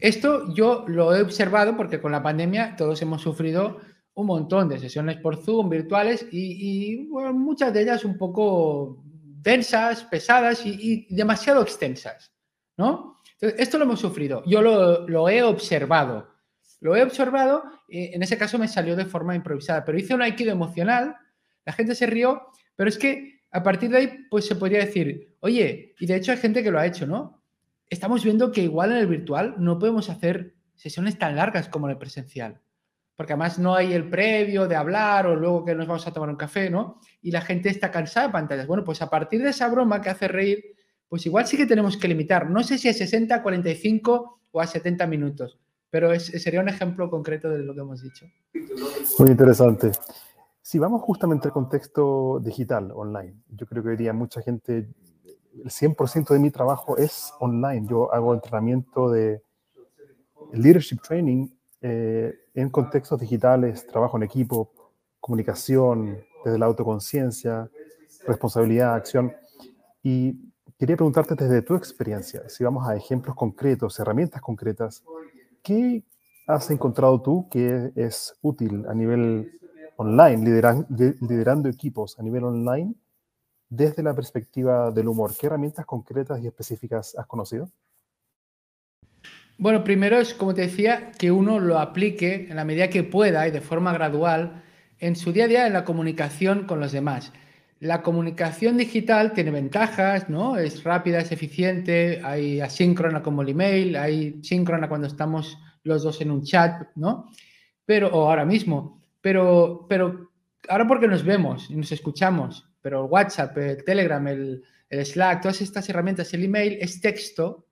esto yo lo he observado porque con la pandemia todos hemos sufrido un montón de sesiones por Zoom virtuales y, muchas de ellas un poco densas, pesadas y, demasiado extensas, ¿no? Esto lo hemos sufrido, yo lo, he observado, lo he observado, en ese caso me salió de forma improvisada, pero hice un aikido emocional, la gente se rió, pero es que a partir de ahí, pues se podría decir, oye, y de hecho hay gente que lo ha hecho, ¿no? estamos viendo que igual en el virtual no podemos hacer sesiones tan largas como en el presencial. Porque además no hay el previo de hablar o luego que nos vamos a tomar un café, ¿no? Y la gente está cansada de pantallas. Bueno, pues a partir de esa broma que hace reír, pues igual sí que tenemos que limitar. No sé si a 60, 45 o a 70 minutos, pero sería un ejemplo concreto de lo que hemos dicho. Muy interesante. Si vamos justamente al contexto digital, online, yo creo que hoy día mucha gente el 100% de mi trabajo es online. Yo hago entrenamiento de leadership training eh, en contextos digitales, trabajo en equipo, comunicación, desde la autoconciencia, responsabilidad, acción. Y quería preguntarte desde tu experiencia, si vamos a ejemplos concretos, herramientas concretas, ¿qué has encontrado tú que es útil a nivel online, liderando equipos a nivel online desde la perspectiva del humor? ¿Qué herramientas concretas y específicas has conocido? Bueno, primero es, como te decía, que uno lo aplique en la medida que pueda y de forma gradual en su día a día en la comunicación con los demás. La comunicación digital tiene ventajas, ¿no? Es rápida, es eficiente, hay asíncrona como el email, hay síncrona cuando estamos los dos en un chat, ¿no? Pero, o ahora mismo, pero, pero ahora porque nos vemos y nos escuchamos, pero el WhatsApp, el Telegram, el, Slack, todas estas herramientas, el email es texto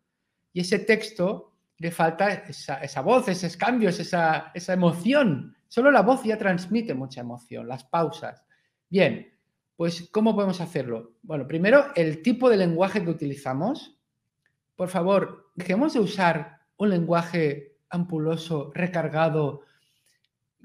y ese texto le falta esa, voz, esos cambios, esa, esa emoción. Solo la voz ya transmite mucha emoción, las pausas. Bien, pues ¿cómo podemos hacerlo? Bueno, primero, el tipo de lenguaje que utilizamos. Por favor, dejemos de usar un lenguaje ampuloso, recargado.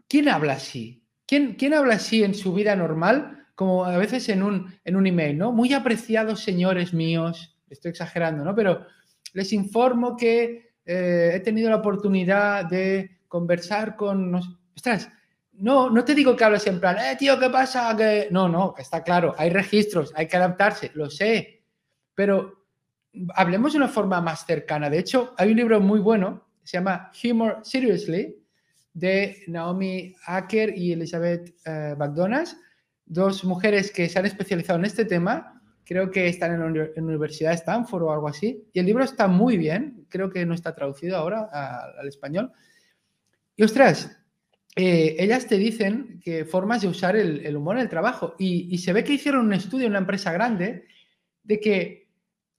¿Quién habla así? ¿Quién, quién habla así en su vida normal? Como a veces en un, en un email, ¿no? Muy apreciados señores míos, estoy exagerando, ¿no? Pero les informo que eh, he tenido la oportunidad de conversar con... Ostras, no, no te digo que hables en plan, eh, tío, ¿qué pasa? Que... No, no, está claro, hay registros, hay que adaptarse, lo sé, pero hablemos de una forma más cercana. De hecho, hay un libro muy bueno, se llama Humor Seriously, de Naomi Acker y Elizabeth eh, McDonald, dos mujeres que se han especializado en este tema, creo que están en la, Universidad de Stanford o algo así, y el libro está muy bien, creo que no está traducido ahora al español. Y ostras, eh, ellas te dicen que formas de usar el, humor en el trabajo. Y, se ve que hicieron un estudio en una empresa grande de que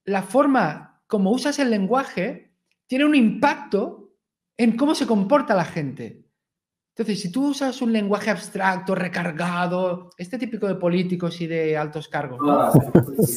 la forma como usas el lenguaje tiene un impacto en cómo se comporta la gente. Entonces, si tú usas un lenguaje abstracto, recargado, este típico de políticos y de altos cargos,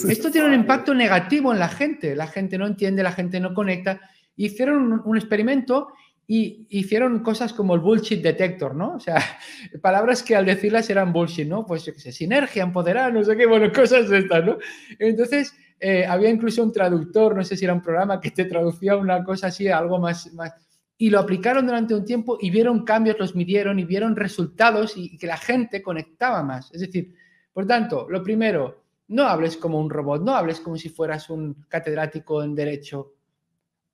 esto tiene un impacto negativo en la gente. La gente no entiende, la gente no conecta. Hicieron un experimento y hicieron cosas como el bullshit detector, ¿no? O sea, palabras que al decirlas eran bullshit, ¿no? Pues, yo qué sé, sinergia, empoderar, no sé qué, bueno, cosas de estas, ¿no? Entonces, eh, había incluso un traductor, no sé si era un programa que te traducía una cosa así, algo más, más... Y lo aplicaron durante un tiempo y vieron cambios, los midieron y vieron resultados y, que la gente conectaba más. Es decir, por tanto, lo primero, no hables como un robot, no hables como si fueras un catedrático en derecho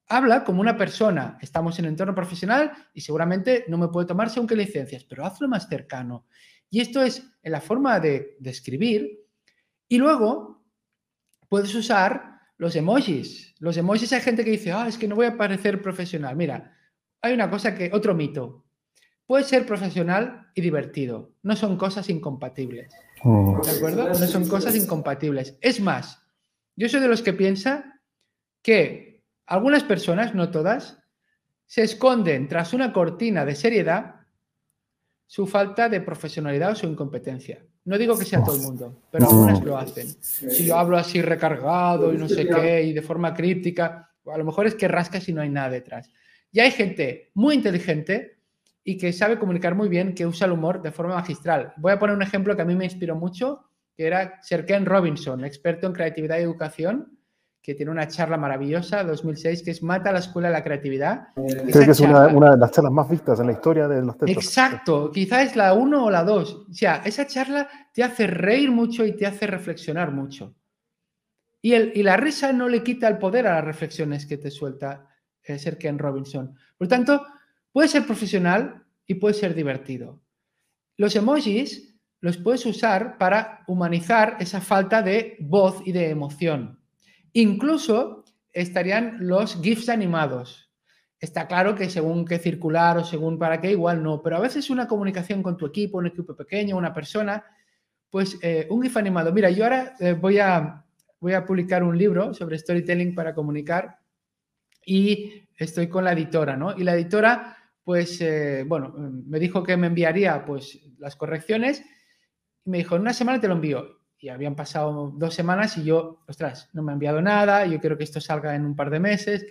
habla como una persona. Estamos en entorno profesional y seguramente no me puede tomar según qué licencias, pero hazlo más cercano. Y esto es en la forma de, escribir. Y luego puedes usar los emojis. Los emojis hay gente que dice, ah, es que no voy a parecer profesional. Mira, hay una cosa que, otro mito. Puede ser profesional y divertido. No son cosas incompatibles. Mm. ¿De acuerdo? No son cosas incompatibles. Es más, yo soy de los que piensa que algunas personas, no todas, se esconden tras una cortina de seriedad su falta de profesionalidad o su incompetencia. No digo que sea todo el mundo, pero algunas lo hacen. Si yo hablo así recargado y no sé qué y de forma crítica, a lo mejor es que rascas y no hay nada detrás. Y hay gente muy inteligente y que sabe comunicar muy bien, que usa el humor de forma magistral. Voy a poner un ejemplo que a mí me inspiró mucho, que era Sir Ken Robinson, experto en creatividad y educación, que tiene una charla maravillosa, 2006, que es Mata la Escuela de la Creatividad. Creo que es una, de las charlas más vistas en la historia de los textos. Exacto, quizás es la uno o la dos. O sea, esa charla te hace reír mucho y te hace reflexionar mucho. Y, el, y la risa no le quita el poder a las reflexiones que te suelta Sir Ken Robinson. Por tanto, puede ser profesional y puede ser divertido. Los emojis los puedes usar para humanizar esa falta de voz y de emoción. Incluso estarían los GIFs animados. Está claro que según qué circular o según para qué, igual no, pero a veces una comunicación con tu equipo, un equipo pequeño, una persona, pues eh, un GIF animado. Mira, yo ahora eh, voy, a, voy a publicar un libro sobre storytelling para comunicar y estoy con la editora, ¿no? Y la editora, pues, eh, bueno, me dijo que me enviaría, pues, las correcciones y me dijo, en una semana te lo envío y habían pasado dos semanas y yo, ostras, no me ha enviado nada, yo quiero que esto salga en un par de meses.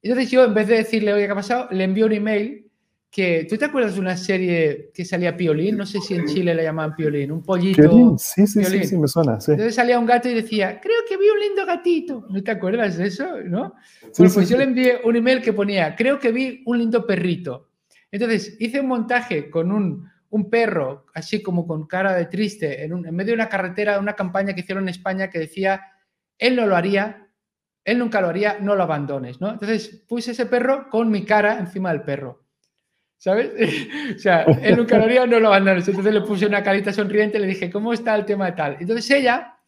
Entonces yo, en vez de decirle, oye, ¿qué ha pasado? Le envío un email que, ¿tú te acuerdas de una serie que salía Piolín? No sé si en Chile le llamaban Piolín, un pollito. Piolín, sí, sí, sí, sí, me suena. Sí. Entonces salía un gato y decía, creo que vi un lindo gatito. ¿No te acuerdas de eso? ¿No? pues yo le envié un email que ponía, creo que vi un lindo perrito. Entonces hice un montaje con un, un perro, así como con cara de triste, en, en medio de una carretera, una campaña que hicieron en España que decía, él no lo haría, él nunca lo haría, no lo abandones, ¿no? Entonces puse ese perro con mi cara encima del perro. ¿Sabes? o sea, lo haría, no lo abandones. Entonces le puse una carita sonriente y le dije, ¿cómo está el tema tal? Entonces ella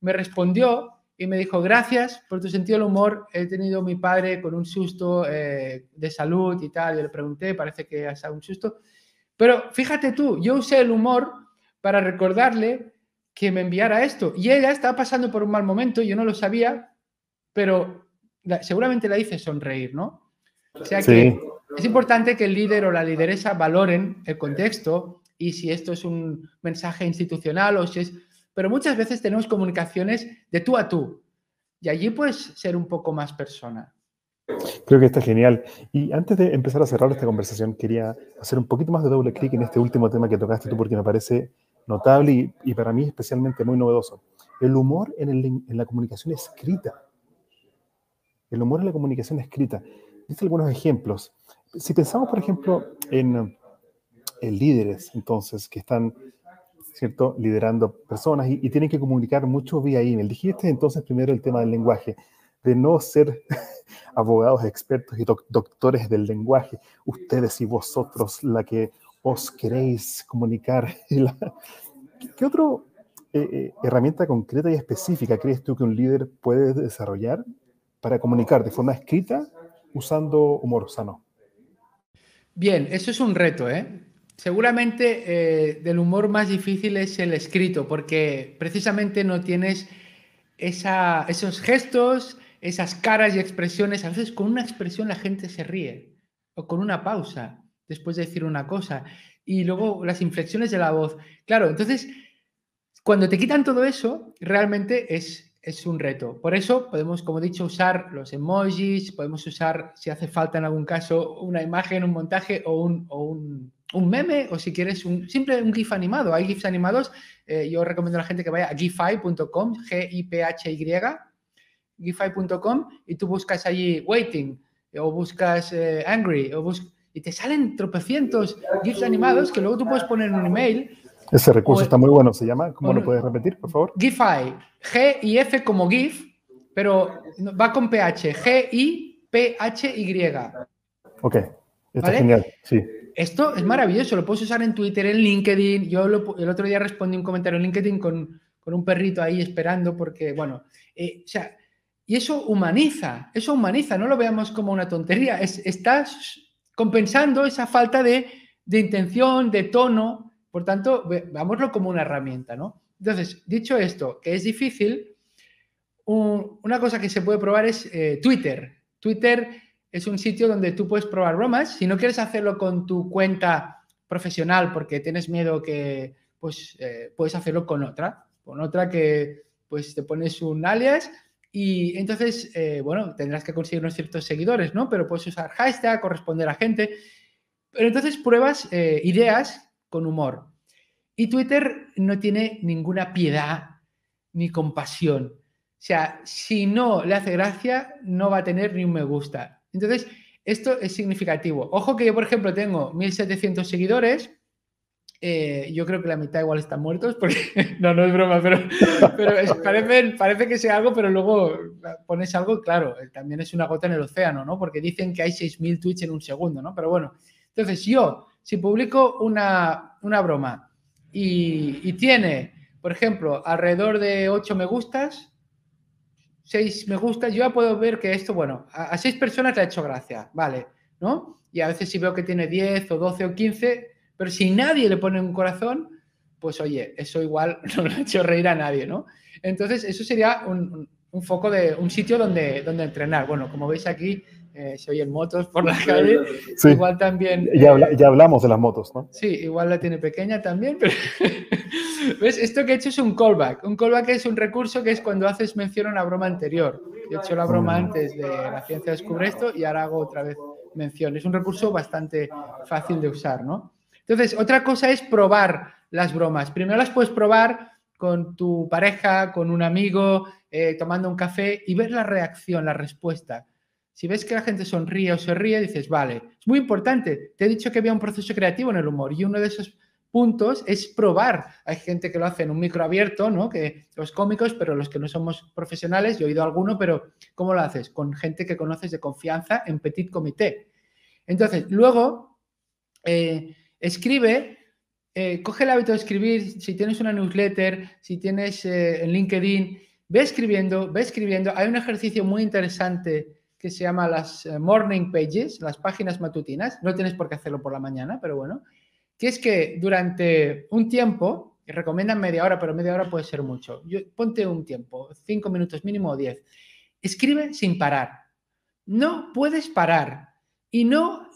me respondió y me dijo, gracias por tu sentido del humor. He tenido mi padre con un susto eh, de salud y tal. Yo le pregunté, parece que ha sido un susto. Pero fíjate tú, yo usé el humor para recordarle que me enviara esto. Y ella estaba pasando por un mal momento, yo no lo sabía, pero seguramente la hice sonreír, ¿no? O sea que es importante que el líder o la lideresa valoren el contexto y si esto es un mensaje institucional o si es... Pero muchas veces tenemos comunicaciones de tú a tú y allí puedes ser un poco más persona. Creo que está genial. Y antes de empezar a cerrar esta conversación, quería hacer un poquito más de doble clic en este último tema que tocaste tú porque me parece notable y, para mí especialmente muy novedoso. El humor en, en la comunicación escrita. El humor en la comunicación escrita. Dice algunos ejemplos. Si pensamos, por ejemplo, en, líderes, entonces, que están ¿cierto? liderando personas y, tienen que comunicar mucho vía email. Dijiste entonces primero el tema del lenguaje, de no ser abogados expertos y doctores del lenguaje, ustedes y vosotros, la que os queréis comunicar. ¿Qué otra eh, eh, herramienta concreta y específica crees tú que un líder puede desarrollar para comunicar de forma escrita usando humor sano? Bien, eso es un reto, ¿eh? Seguramente eh, del humor más difícil es el escrito, porque precisamente no tienes esa, esos gestos, esas caras y expresiones. A veces con una expresión la gente se ríe, o con una pausa después de decir una cosa, y luego las inflexiones de la voz. Claro, entonces, cuando te quitan todo eso, realmente es es un reto. Por eso podemos, como he dicho, usar los emojis, podemos usar, si hace falta en algún caso, una imagen, un montaje o un, un, meme, o si quieres, un, simple un GIF animado. Hay GIFs animados. Eh, yo recomiendo a la gente que vaya a gify.com, G-I-P-H-Y, gify.com, y tú buscas allí waiting, o buscas eh, angry, o y te salen tropecientos GIFs animados que luego tú puedes poner en un email ese recurso está muy bueno, se llama, ¿cómo lo puedes repetir, por favor? GIFI, G y F como GIF, pero va con PH, G-I-P-H-Y. Ok, está genial, sí. Esto es maravilloso, lo puedes usar en Twitter, en LinkedIn. Yo el otro día respondí un comentario en LinkedIn con, un perrito ahí esperando porque, bueno, eh, o sea, y eso humaniza, eso humaniza, no lo veamos como una tontería, es, estás compensando esa falta de, de intención, de tono, por tanto, veámoslo como una herramienta, ¿no? Entonces, dicho esto, que es difícil, una cosa que se puede probar es eh, Twitter. Twitter es un sitio donde tú puedes probar bromas. Si no quieres hacerlo con tu cuenta profesional porque tienes miedo que, pues, eh, puedes hacerlo con otra. Con otra que, pues, te pones un alias y entonces, eh, bueno, tendrás que conseguir unos ciertos seguidores, ¿no? Pero puedes usar hashtag, corresponder a gente. Pero entonces pruebas ideas con humor. Y Twitter no tiene ninguna piedad ni compasión. O sea, si no le hace gracia, no va a tener ni un me gusta. Entonces, esto es significativo. Ojo que yo, por ejemplo, tengo 1.700 seguidores. Eh, yo creo que la mitad igual están muertos, porque no, no es broma, pero, parece, parece, que sea algo, pero luego pones algo, claro, también es una gota en el océano, ¿no? Porque dicen que hay 6.000 tweets en un segundo, ¿no? Pero bueno, entonces yo si publico una, broma y, tiene, por ejemplo, alrededor de 8 me gustas, 6 me gustas, yo ya puedo ver que esto, bueno, a, 6 personas le ha hecho gracia, ¿vale? ¿No? Y a veces si veo que tiene 10 o 12 o 15, pero si nadie le pone un corazón, pues oye, eso igual no le ha hecho reír a nadie, ¿no? Entonces, eso sería un, foco de un sitio donde, donde entrenar. Bueno, como veis aquí, eh, se oyen motos por la calle. Igual también. Ya, eh, ya, hablamos de las motos, ¿no? Sí, igual la tiene pequeña también. Pero ¿Ves? Esto que he hecho es un callback. Un callback es un recurso que es cuando haces mención a una broma anterior. he hecho la broma mm. antes de la ciencia descubre esto y ahora hago otra vez mención. Es un recurso bastante fácil de usar, ¿no? Entonces, otra cosa es probar las bromas. Primero las puedes probar con tu pareja, con un amigo, eh, tomando un café y ver la reacción, la respuesta. Si ves que la gente sonríe o se ríe, dices, vale, es muy importante. Te he dicho que había un proceso creativo en el humor y uno de esos puntos es probar. Hay gente que lo hace en un micro abierto, ¿no? Que los cómicos, pero los que no somos profesionales, yo he oído alguno, pero ¿cómo lo haces? Con gente que conoces de confianza en petit comité. Entonces, luego, eh, escribe eh, coge el hábito de escribir, si tienes una newsletter, si tienes eh, en LinkedIn, ve escribiendo, ve escribiendo. Hay un ejercicio muy interesante que se llama las eh, morning pages, las páginas matutinas. No tienes por qué hacerlo por la mañana, pero bueno, que es que durante un tiempo, recomiendan media hora, pero media hora puede ser mucho. ponte un tiempo, cinco minutos mínimo o diez. Escribe sin parar. No puedes parar y no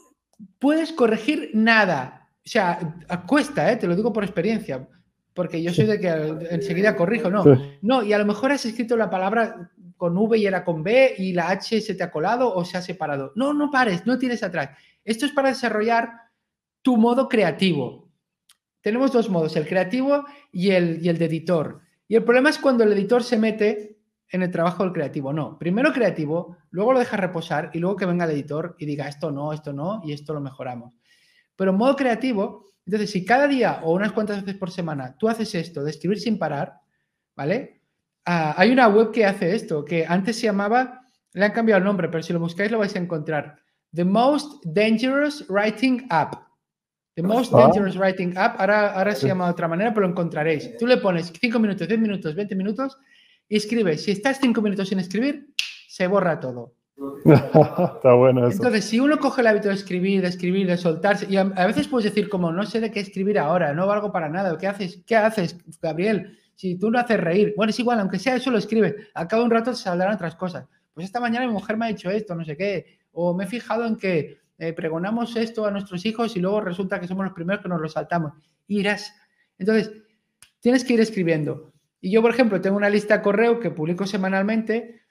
puedes corregir nada o sea, cuesta, ¿eh? te lo digo por experiencia, porque yo soy de que enseguida corrijo, no. No, y a lo mejor has escrito la palabra con V y era con B y la H se te ha colado o se ha separado. No, no pares, no tires atrás. Esto es para desarrollar tu modo creativo. Tenemos dos modos, el creativo y el, y el de editor. Y el problema es cuando el editor se mete en el trabajo del creativo. No, primero creativo, luego lo deja reposar y luego que venga el editor y diga esto no, esto no y esto lo mejoramos. Pero en modo creativo, entonces si cada día o unas cuantas veces por semana tú haces esto de escribir sin parar, ¿vale? Ah, hay una web que hace esto, que antes se llamaba, le han cambiado el nombre, pero si lo buscáis lo vais a encontrar. The Most Dangerous Writing App. The Most ah. Dangerous Writing App, ahora, ahora se llama de otra manera, pero lo encontraréis. Tú le pones 5 minutos, 10 minutos, 20 minutos y escribes. Si estás 5 minutos sin escribir, se borra todo. Está bueno eso. Entonces, si uno coge el hábito de escribir, de escribir, de soltarse, y a, veces puedes decir como, no sé de qué escribir ahora, no valgo para nada, ¿qué haces? ¿Qué haces, Gabriel? Si tú no haces reír, bueno, es igual, aunque sea eso lo escribes, al cabo un rato se saldrán otras cosas. Pues esta mañana mi mujer me ha dicho esto, no sé qué, o me he fijado en que eh, pregonamos esto a nuestros hijos y luego resulta que somos los primeros que nos lo saltamos. Irás. Entonces, tienes que ir escribiendo. Y yo, por ejemplo, tengo una lista de correo que publico semanalmente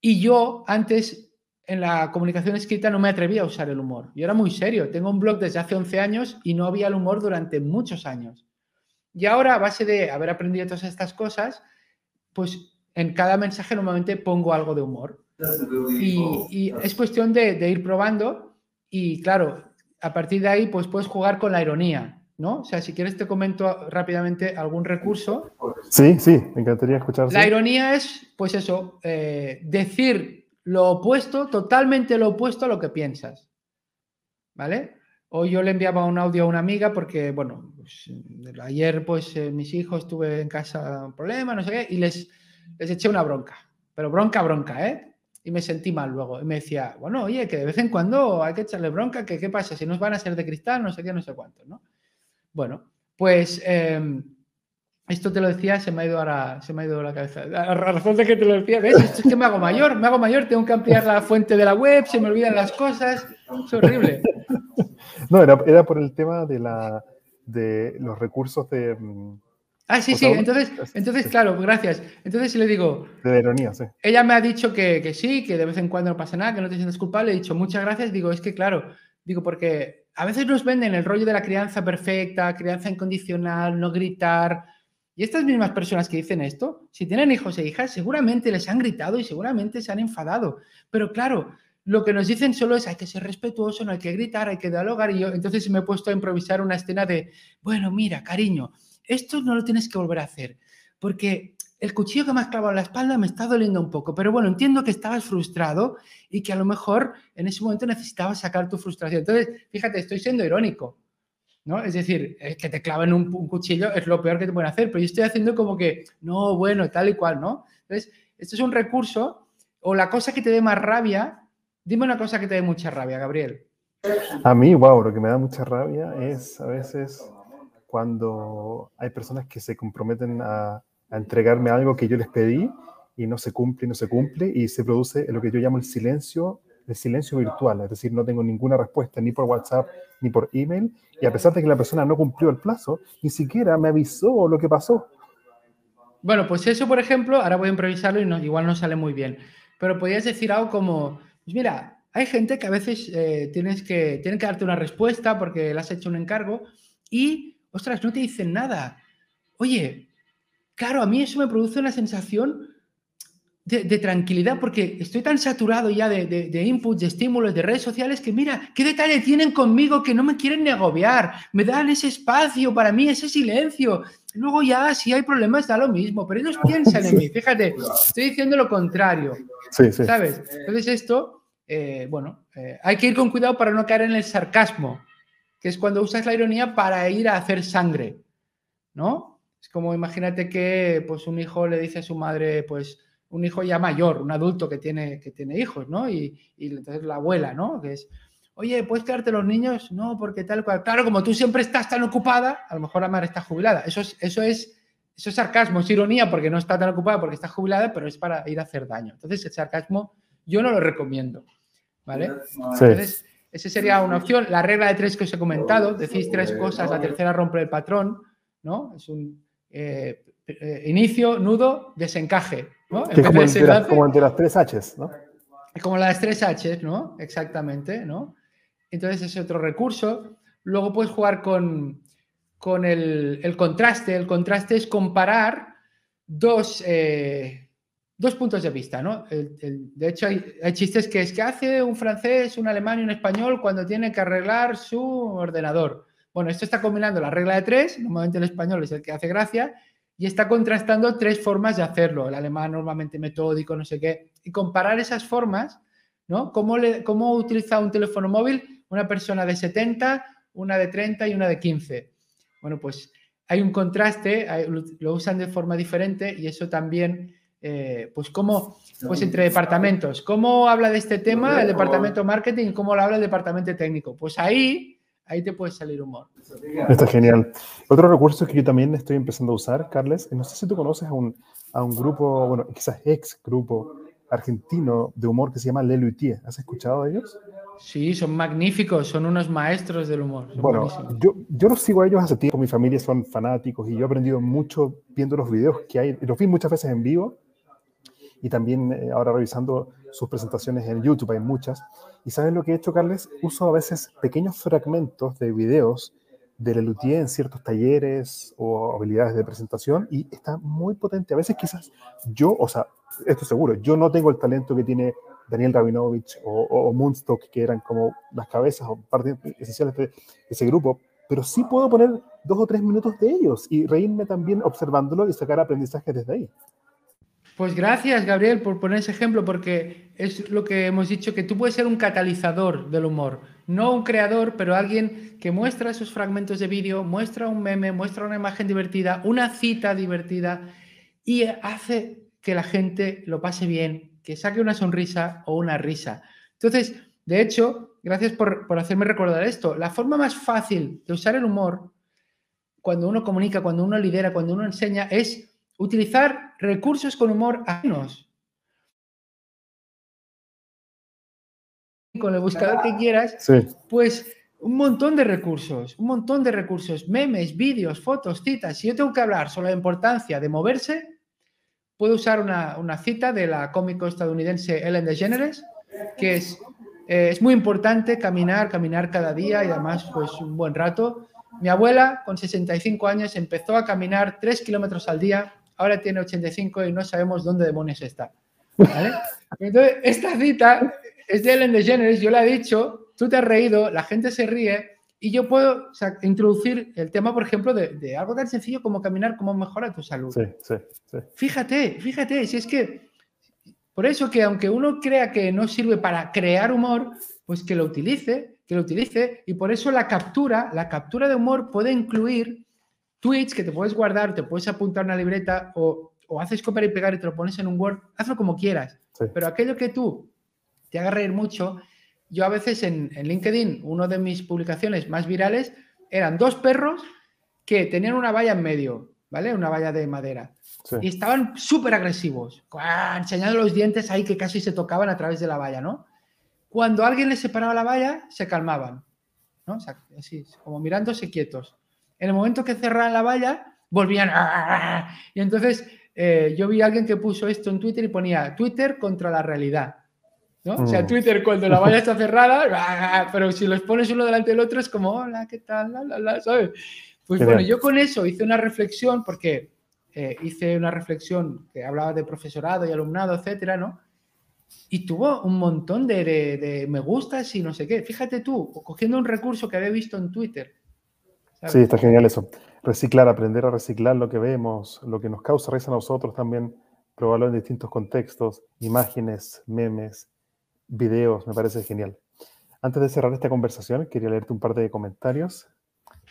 y yo antes en la comunicación escrita no me atrevía a usar el humor. Yo era muy serio. Tengo un blog desde hace 11 años y no había el humor durante muchos años. Y ahora, a base de haber aprendido todas estas cosas, pues en cada mensaje normalmente pongo algo de humor. Y, es cuestión de, ir probando y claro, a partir de ahí pues puedes jugar con la ironía, ¿no? O sea, si quieres te comento rápidamente algún recurso. Sí, sí, me encantaría escuchar. La ironía es, pues eso, eh, decir lo opuesto, totalmente lo opuesto a lo que piensas. ¿Vale? Hoy yo le enviaba un audio a una amiga porque, bueno, pues, ayer pues eh, mis hijos tuve en casa un problema, no sé qué, y les, les eché una bronca. Pero bronca, bronca, ¿eh? Y me sentí mal luego. Y me decía, bueno, oye, que de vez en cuando hay que echarle bronca, que qué pasa, si nos van a ser de cristal, no sé qué, no sé cuánto, ¿no? Bueno, pues... Em, esto te lo decía, se me ha ido ahora, se me ha ido la cabeza. A razón de que te lo decía, ¿ves? Esto es que me hago mayor, me hago mayor, tengo que ampliar la fuente de la web, se me olvidan las cosas, es horrible. No, era, era por el tema de, la, de los recursos de... Mm, ah, sí, sí, entonces, entonces, claro, gracias. Entonces le digo... De ironía, sí. Ella me ha dicho que, que, sí, que de vez en cuando no pasa nada, que no te sientes culpable. He dicho muchas gracias. Digo, es que claro, digo, porque a veces nos venden el rollo de la crianza perfecta, crianza incondicional, no gritar, y estas mismas personas que dicen esto, si tienen hijos e hijas, seguramente les han gritado y seguramente se han enfadado. Pero claro, lo que nos dicen solo es hay que ser respetuoso, no hay que gritar, hay que dialogar. Y yo entonces me he puesto a improvisar una escena de, bueno, mira, cariño, esto no lo tienes que volver a hacer, porque el cuchillo que me has clavado en la espalda me está doliendo un poco. Pero bueno, entiendo que estabas frustrado y que a lo mejor en ese momento necesitabas sacar tu frustración. Entonces, fíjate, estoy siendo irónico. ¿No? Es decir, que te claven un, cuchillo es lo peor que te pueden hacer, pero yo estoy haciendo como que, no, bueno, tal y cual, ¿no? Entonces, esto es un recurso, o la cosa que te dé más rabia, dime una cosa que te dé mucha rabia, Gabriel. A mí, wow, lo que me da mucha rabia es a veces cuando hay personas que se comprometen a, a entregarme algo que yo les pedí y no se cumple no se cumple y se produce lo que yo llamo el silencio el silencio virtual, es decir, no tengo ninguna respuesta ni por WhatsApp ni por email, y a pesar de que la persona no cumplió el plazo, ni siquiera me avisó lo que pasó. Bueno, pues eso, por ejemplo, ahora voy a improvisarlo y no, igual no sale muy bien, pero podrías decir algo como, pues mira, hay gente que a veces eh, tienes que, tienen que darte una respuesta porque le has hecho un encargo y, ostras, no te dicen nada. Oye, claro, a mí eso me produce una sensación de, tranquilidad porque estoy tan saturado ya de, de, inputs, de estímulos, de redes sociales que mira, qué detalle tienen conmigo que no me quieren ni agobiar, me dan ese espacio para mí, ese silencio. Luego ya, si hay problemas, da lo mismo, pero ellos piensan en mí. Fíjate, estoy diciendo lo contrario. Sí, sí. ¿Sabes? Entonces esto, eh, bueno, eh, hay que ir con cuidado para no caer en el sarcasmo, que es cuando usas la ironía para ir a hacer sangre, ¿no? Es como imagínate que pues un hijo le dice a su madre, pues un hijo ya mayor, un adulto que tiene, que tiene hijos, ¿no? Y, entonces la abuela, ¿no? Que es, oye, ¿puedes quedarte los niños? No, porque tal cual. Claro, como tú siempre estás tan ocupada, a lo mejor la madre está jubilada. Eso es, eso es, eso es sarcasmo, es ironía porque no está tan ocupada porque está jubilada, pero es para ir a hacer daño. Entonces, el sarcasmo yo no lo recomiendo, ¿vale? Entonces, esa sería una opción. La regla de tres que os he comentado, decís tres cosas, la tercera rompe el patrón, ¿no? Es un eh, eh, inicio, nudo, desencaje. ¿No? como, entre las, tres Hs, ¿no? Como las tres Hs, ¿no? Exactamente, ¿no? Entonces es otro recurso. Luego puedes jugar con, con el, contraste. El contraste es comparar dos, eh, dos puntos de vista, ¿no? de hecho, hay, hay, chistes que es que hace un francés, un alemán y un español cuando tiene que arreglar su ordenador. Bueno, esto está combinando la regla de tres, normalmente el español es el que hace gracia, y está contrastando tres formas de hacerlo. El alemán normalmente metódico, no sé qué, y comparar esas formas, ¿no? ¿Cómo, le, cómo utiliza un teléfono móvil una persona de 70, una de 30 y una de 15? Bueno, pues hay un contraste, lo usan de forma diferente y eso también, eh, pues cómo, pues entre departamentos, ¿cómo habla de este tema el departamento marketing y cómo lo habla el departamento técnico? Pues ahí ahí te puede salir humor. Está genial. Otro recurso que yo también estoy empezando a usar, Carles, no sé si tú conoces a un, a un grupo, bueno, quizás ex grupo argentino de humor que se llama Leluitier. ¿Has escuchado de ellos? Sí, son magníficos, son unos maestros del humor. Bueno, yo, yo los sigo a ellos hace tiempo, mi familia son fanáticos y yo he aprendido mucho viendo los videos que hay, los vi muchas veces en vivo y también eh, ahora revisando sus presentaciones en YouTube, hay muchas. ¿Y sabes lo que he hecho, Carles? Uso a veces pequeños fragmentos de videos de Lelutier en ciertos talleres o habilidades de presentación y está muy potente. A veces quizás yo, o sea, esto seguro, yo no tengo el talento que tiene Daniel Rabinovich o, o Moonstock, que eran como las cabezas o partes esenciales de ese grupo, pero sí puedo poner dos o tres minutos de ellos y reírme también observándolo y sacar aprendizaje desde ahí. Pues gracias, Gabriel, por poner ese ejemplo, porque es lo que hemos dicho, que tú puedes ser un catalizador del humor, no un creador, pero alguien que muestra esos fragmentos de vídeo, muestra un meme, muestra una imagen divertida, una cita divertida y hace que la gente lo pase bien, que saque una sonrisa o una risa. Entonces, de hecho, gracias por, por hacerme recordar esto, la forma más fácil de usar el humor cuando uno comunica, cuando uno lidera, cuando uno enseña, es utilizar recursos con humor ajenos. Con el buscador que quieras, pues un montón de recursos, un montón de recursos, memes, vídeos, fotos, citas. Si yo tengo que hablar sobre la importancia de moverse, puedo usar una, cita de la cómico estadounidense Ellen DeGeneres, que es, eh, es muy importante caminar, caminar cada día y además pues un buen rato. Mi abuela, con 65 años, empezó a caminar 3 kilómetros al día ahora tiene 85 y no sabemos dónde demonios está. Entonces, esta cita es de Ellen DeGeneres, yo la he dicho, tú te has reído, la gente se ríe y yo puedo introducir el tema, por ejemplo, de, algo tan sencillo como caminar, cómo mejora tu salud. Sí, sí, sí. Fíjate, fíjate, si es que, por eso que aunque uno crea que no sirve para crear humor, pues que lo utilice, que lo utilice, y por eso la captura, la captura de humor puede incluir tweets que te puedes guardar, te puedes apuntar una libreta o, haces copiar y pegar y te lo pones en un Word, hazlo como quieras. Pero aquello que tú te haga reír mucho, yo a veces en, LinkedIn, una de mis publicaciones más virales eran dos perros que tenían una valla en medio, ¿vale? Una valla de madera. Y estaban súper agresivos, enseñando los dientes ahí que casi se tocaban a través de la valla, ¿no? Cuando alguien les separaba la valla, se calmaban, ¿no? así, como mirándose quietos. En el momento que cerraban la valla, volvían. Y entonces eh, yo vi a alguien que puso esto en Twitter y ponía Twitter contra la realidad. ¿no? O sea, mm. Twitter cuando la valla está cerrada, pero si los pones uno delante del otro es como, hola, ¿qué tal? ¿sabes? Pues bueno, yo con eso hice una reflexión porque eh, hice una reflexión que hablaba de profesorado y alumnado, etcétera, ¿no? Y tuvo un montón de, de, me gustas y no sé qué. Fíjate tú, cogiendo un recurso que había visto en Twitter. Sí, está genial eso. Reciclar, aprender a reciclar lo que vemos, lo que nos causa risa a nosotros también, probarlo en distintos contextos, imágenes, memes, videos, me parece genial. Antes de cerrar esta conversación, quería leerte un par de comentarios.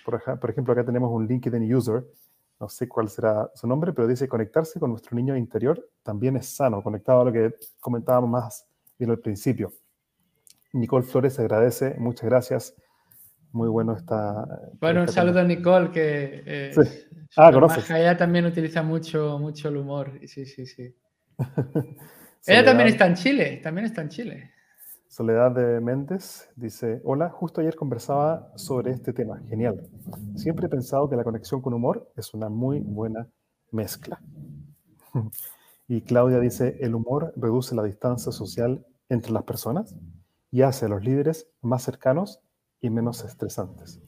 Por, por ejemplo, acá tenemos un LinkedIn user no sé cuál será su nombre, pero dice conectarse con nuestro niño interior también es sano, conectado a lo que comentábamos más bien al principio. Nicole Flores agradece, muchas gracias. Muy bueno está. Bueno, un saludo a Nicole, que eh, ah, conoces. ella también utiliza mucho, mucho el humor. Sí, sí, sí. ella también está en Chile, también está en Chile. Soledad de Méndez dice, hola, justo ayer conversaba sobre este tema, genial. Siempre he pensado que la conexión con humor es una muy buena mezcla. y Claudia dice, el humor reduce la distancia social entre las personas y hace a los líderes más cercanos y menos estresantes.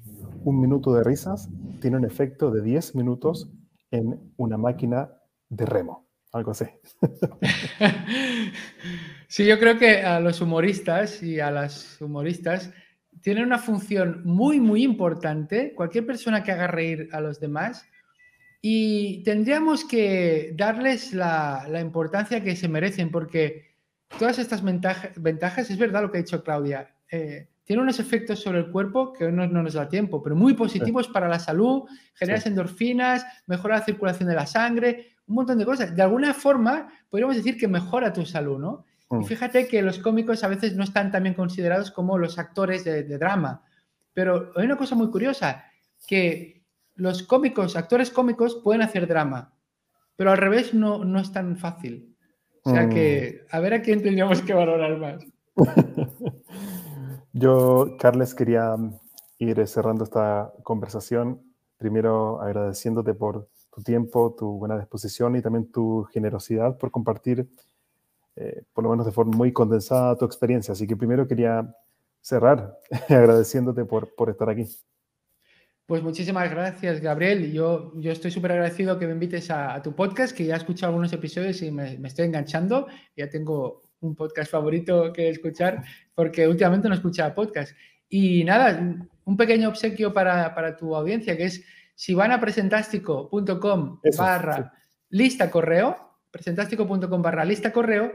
Un minuto de risas tiene un efecto de 10 minutos en una máquina de remo algo así. sí, yo creo que a los humoristas y a las humoristas tienen una función muy, muy importante, cualquier persona que haga reír a los demás, y tendríamos que darles la, importancia que se merecen, porque todas estas ventajas, es verdad lo que ha dicho Claudia, eh, tienen unos efectos sobre el cuerpo que no, no nos da tiempo, pero muy positivos para la salud, generas endorfinas, mejora la circulación de la sangre, un montón de cosas. De alguna forma, podríamos decir que mejora tu salud, ¿no? Y mm. fíjate que los cómicos a veces no están tan bien considerados como los actores de, drama. Pero hay una cosa muy curiosa, que los cómicos, actores cómicos, pueden hacer drama, pero al revés no, no es tan fácil. O sea que, mm. a ver a quién tendríamos que valorar más. Yo, Carles, quería ir cerrando esta conversación, primero agradeciéndote por tu tiempo, tu buena disposición y también tu generosidad por compartir, eh, por lo menos de forma muy condensada, tu experiencia. Así que primero quería cerrar agradeciéndote por, por estar aquí. Pues muchísimas gracias, Gabriel. Yo, yo estoy súper agradecido que me invites a, tu podcast, que ya he escuchado algunos episodios y me, me, estoy enganchando. Ya tengo un podcast favorito que escuchar porque últimamente no escuchaba podcast. Y nada, un pequeño obsequio para, para tu audiencia, que es si van a presentástico.com barra lista correo, presentástico.com barra lista correo,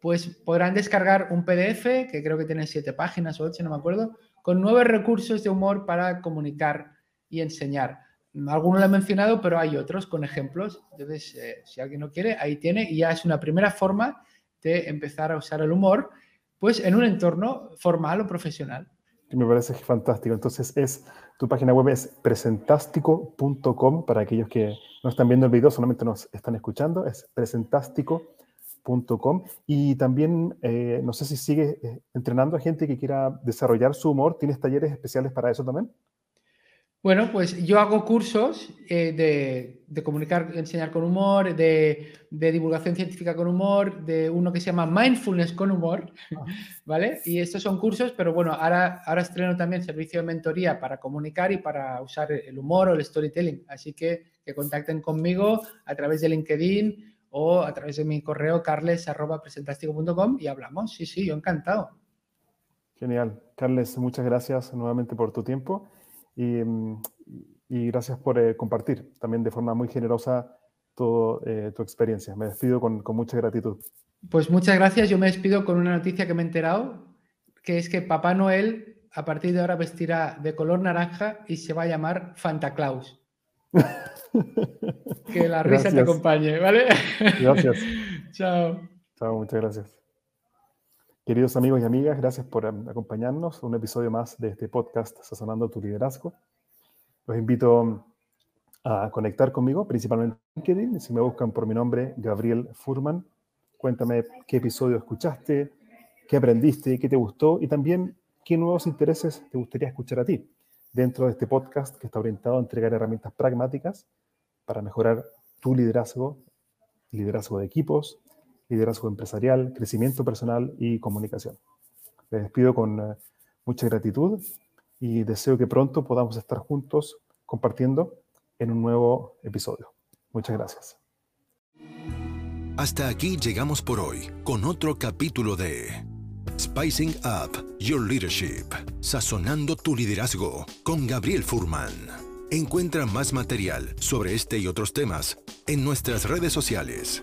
pues podrán descargar un PDF, que creo que tiene siete páginas o ocho, no me acuerdo, con nueve recursos de humor para comunicar y enseñar. Algunos lo he mencionado, pero hay otros con ejemplos. Entonces, eh, si alguien no quiere, ahí tiene y ya es una primera forma de empezar a usar el humor, pues en un entorno formal o profesional. Me parece fantástico. Entonces, es tu página web es presentástico.com para aquellos que no están viendo el video, solamente nos están escuchando. Es presentástico.com. Y también, eh, no sé si sigues eh, entrenando a gente que quiera desarrollar su humor. ¿Tienes talleres especiales para eso también? Bueno, pues yo hago cursos eh, de, comunicar, enseñar con humor, de, divulgación científica con humor, de uno que se llama Mindfulness con humor, ah. ¿vale? Y estos son cursos, pero bueno, ahora, ahora estreno también servicio de mentoría para comunicar y para usar el humor o el storytelling. Así que que contacten conmigo a través de LinkedIn o a través de mi correo carles.presentástico.com y hablamos. Sí, sí, yo encantado. Genial. Carles, muchas gracias nuevamente por tu tiempo. Mm, y, gracias por eh, compartir también de forma muy generosa toda eh, tu experiencia. Me despido con, con mucha gratitud. Pues muchas gracias. Yo me despido con una noticia que me he enterado, que es que Papá Noel a partir de ahora vestirá de color naranja y se va a llamar Fanta Claus. que la risa te acompañe, ¿vale? Gracias. Chao. Chao, muchas gracias. Queridos amigos y amigas, gracias por em, acompañarnos. Un episodio más de este podcast Sazonando tu Liderazgo. Los invito a conectar conmigo, principalmente en LinkedIn. Si me buscan por mi nombre, Gabriel Furman, cuéntame qué episodio escuchaste, qué aprendiste, qué te gustó y también qué nuevos intereses te gustaría escuchar a ti dentro de este podcast que está orientado a entregar herramientas pragmáticas para mejorar tu liderazgo, liderazgo de equipos, liderazgo empresarial, crecimiento personal y comunicación. Les despido con eh, mucha gratitud y deseo que pronto podamos estar juntos compartiendo en un nuevo episodio. Muchas gracias. Hasta aquí llegamos por hoy con otro capítulo de Spicing Up Your Leadership, sazonando tu liderazgo con Gabriel Furman. Encuentra más material sobre este y otros temas en nuestras redes sociales,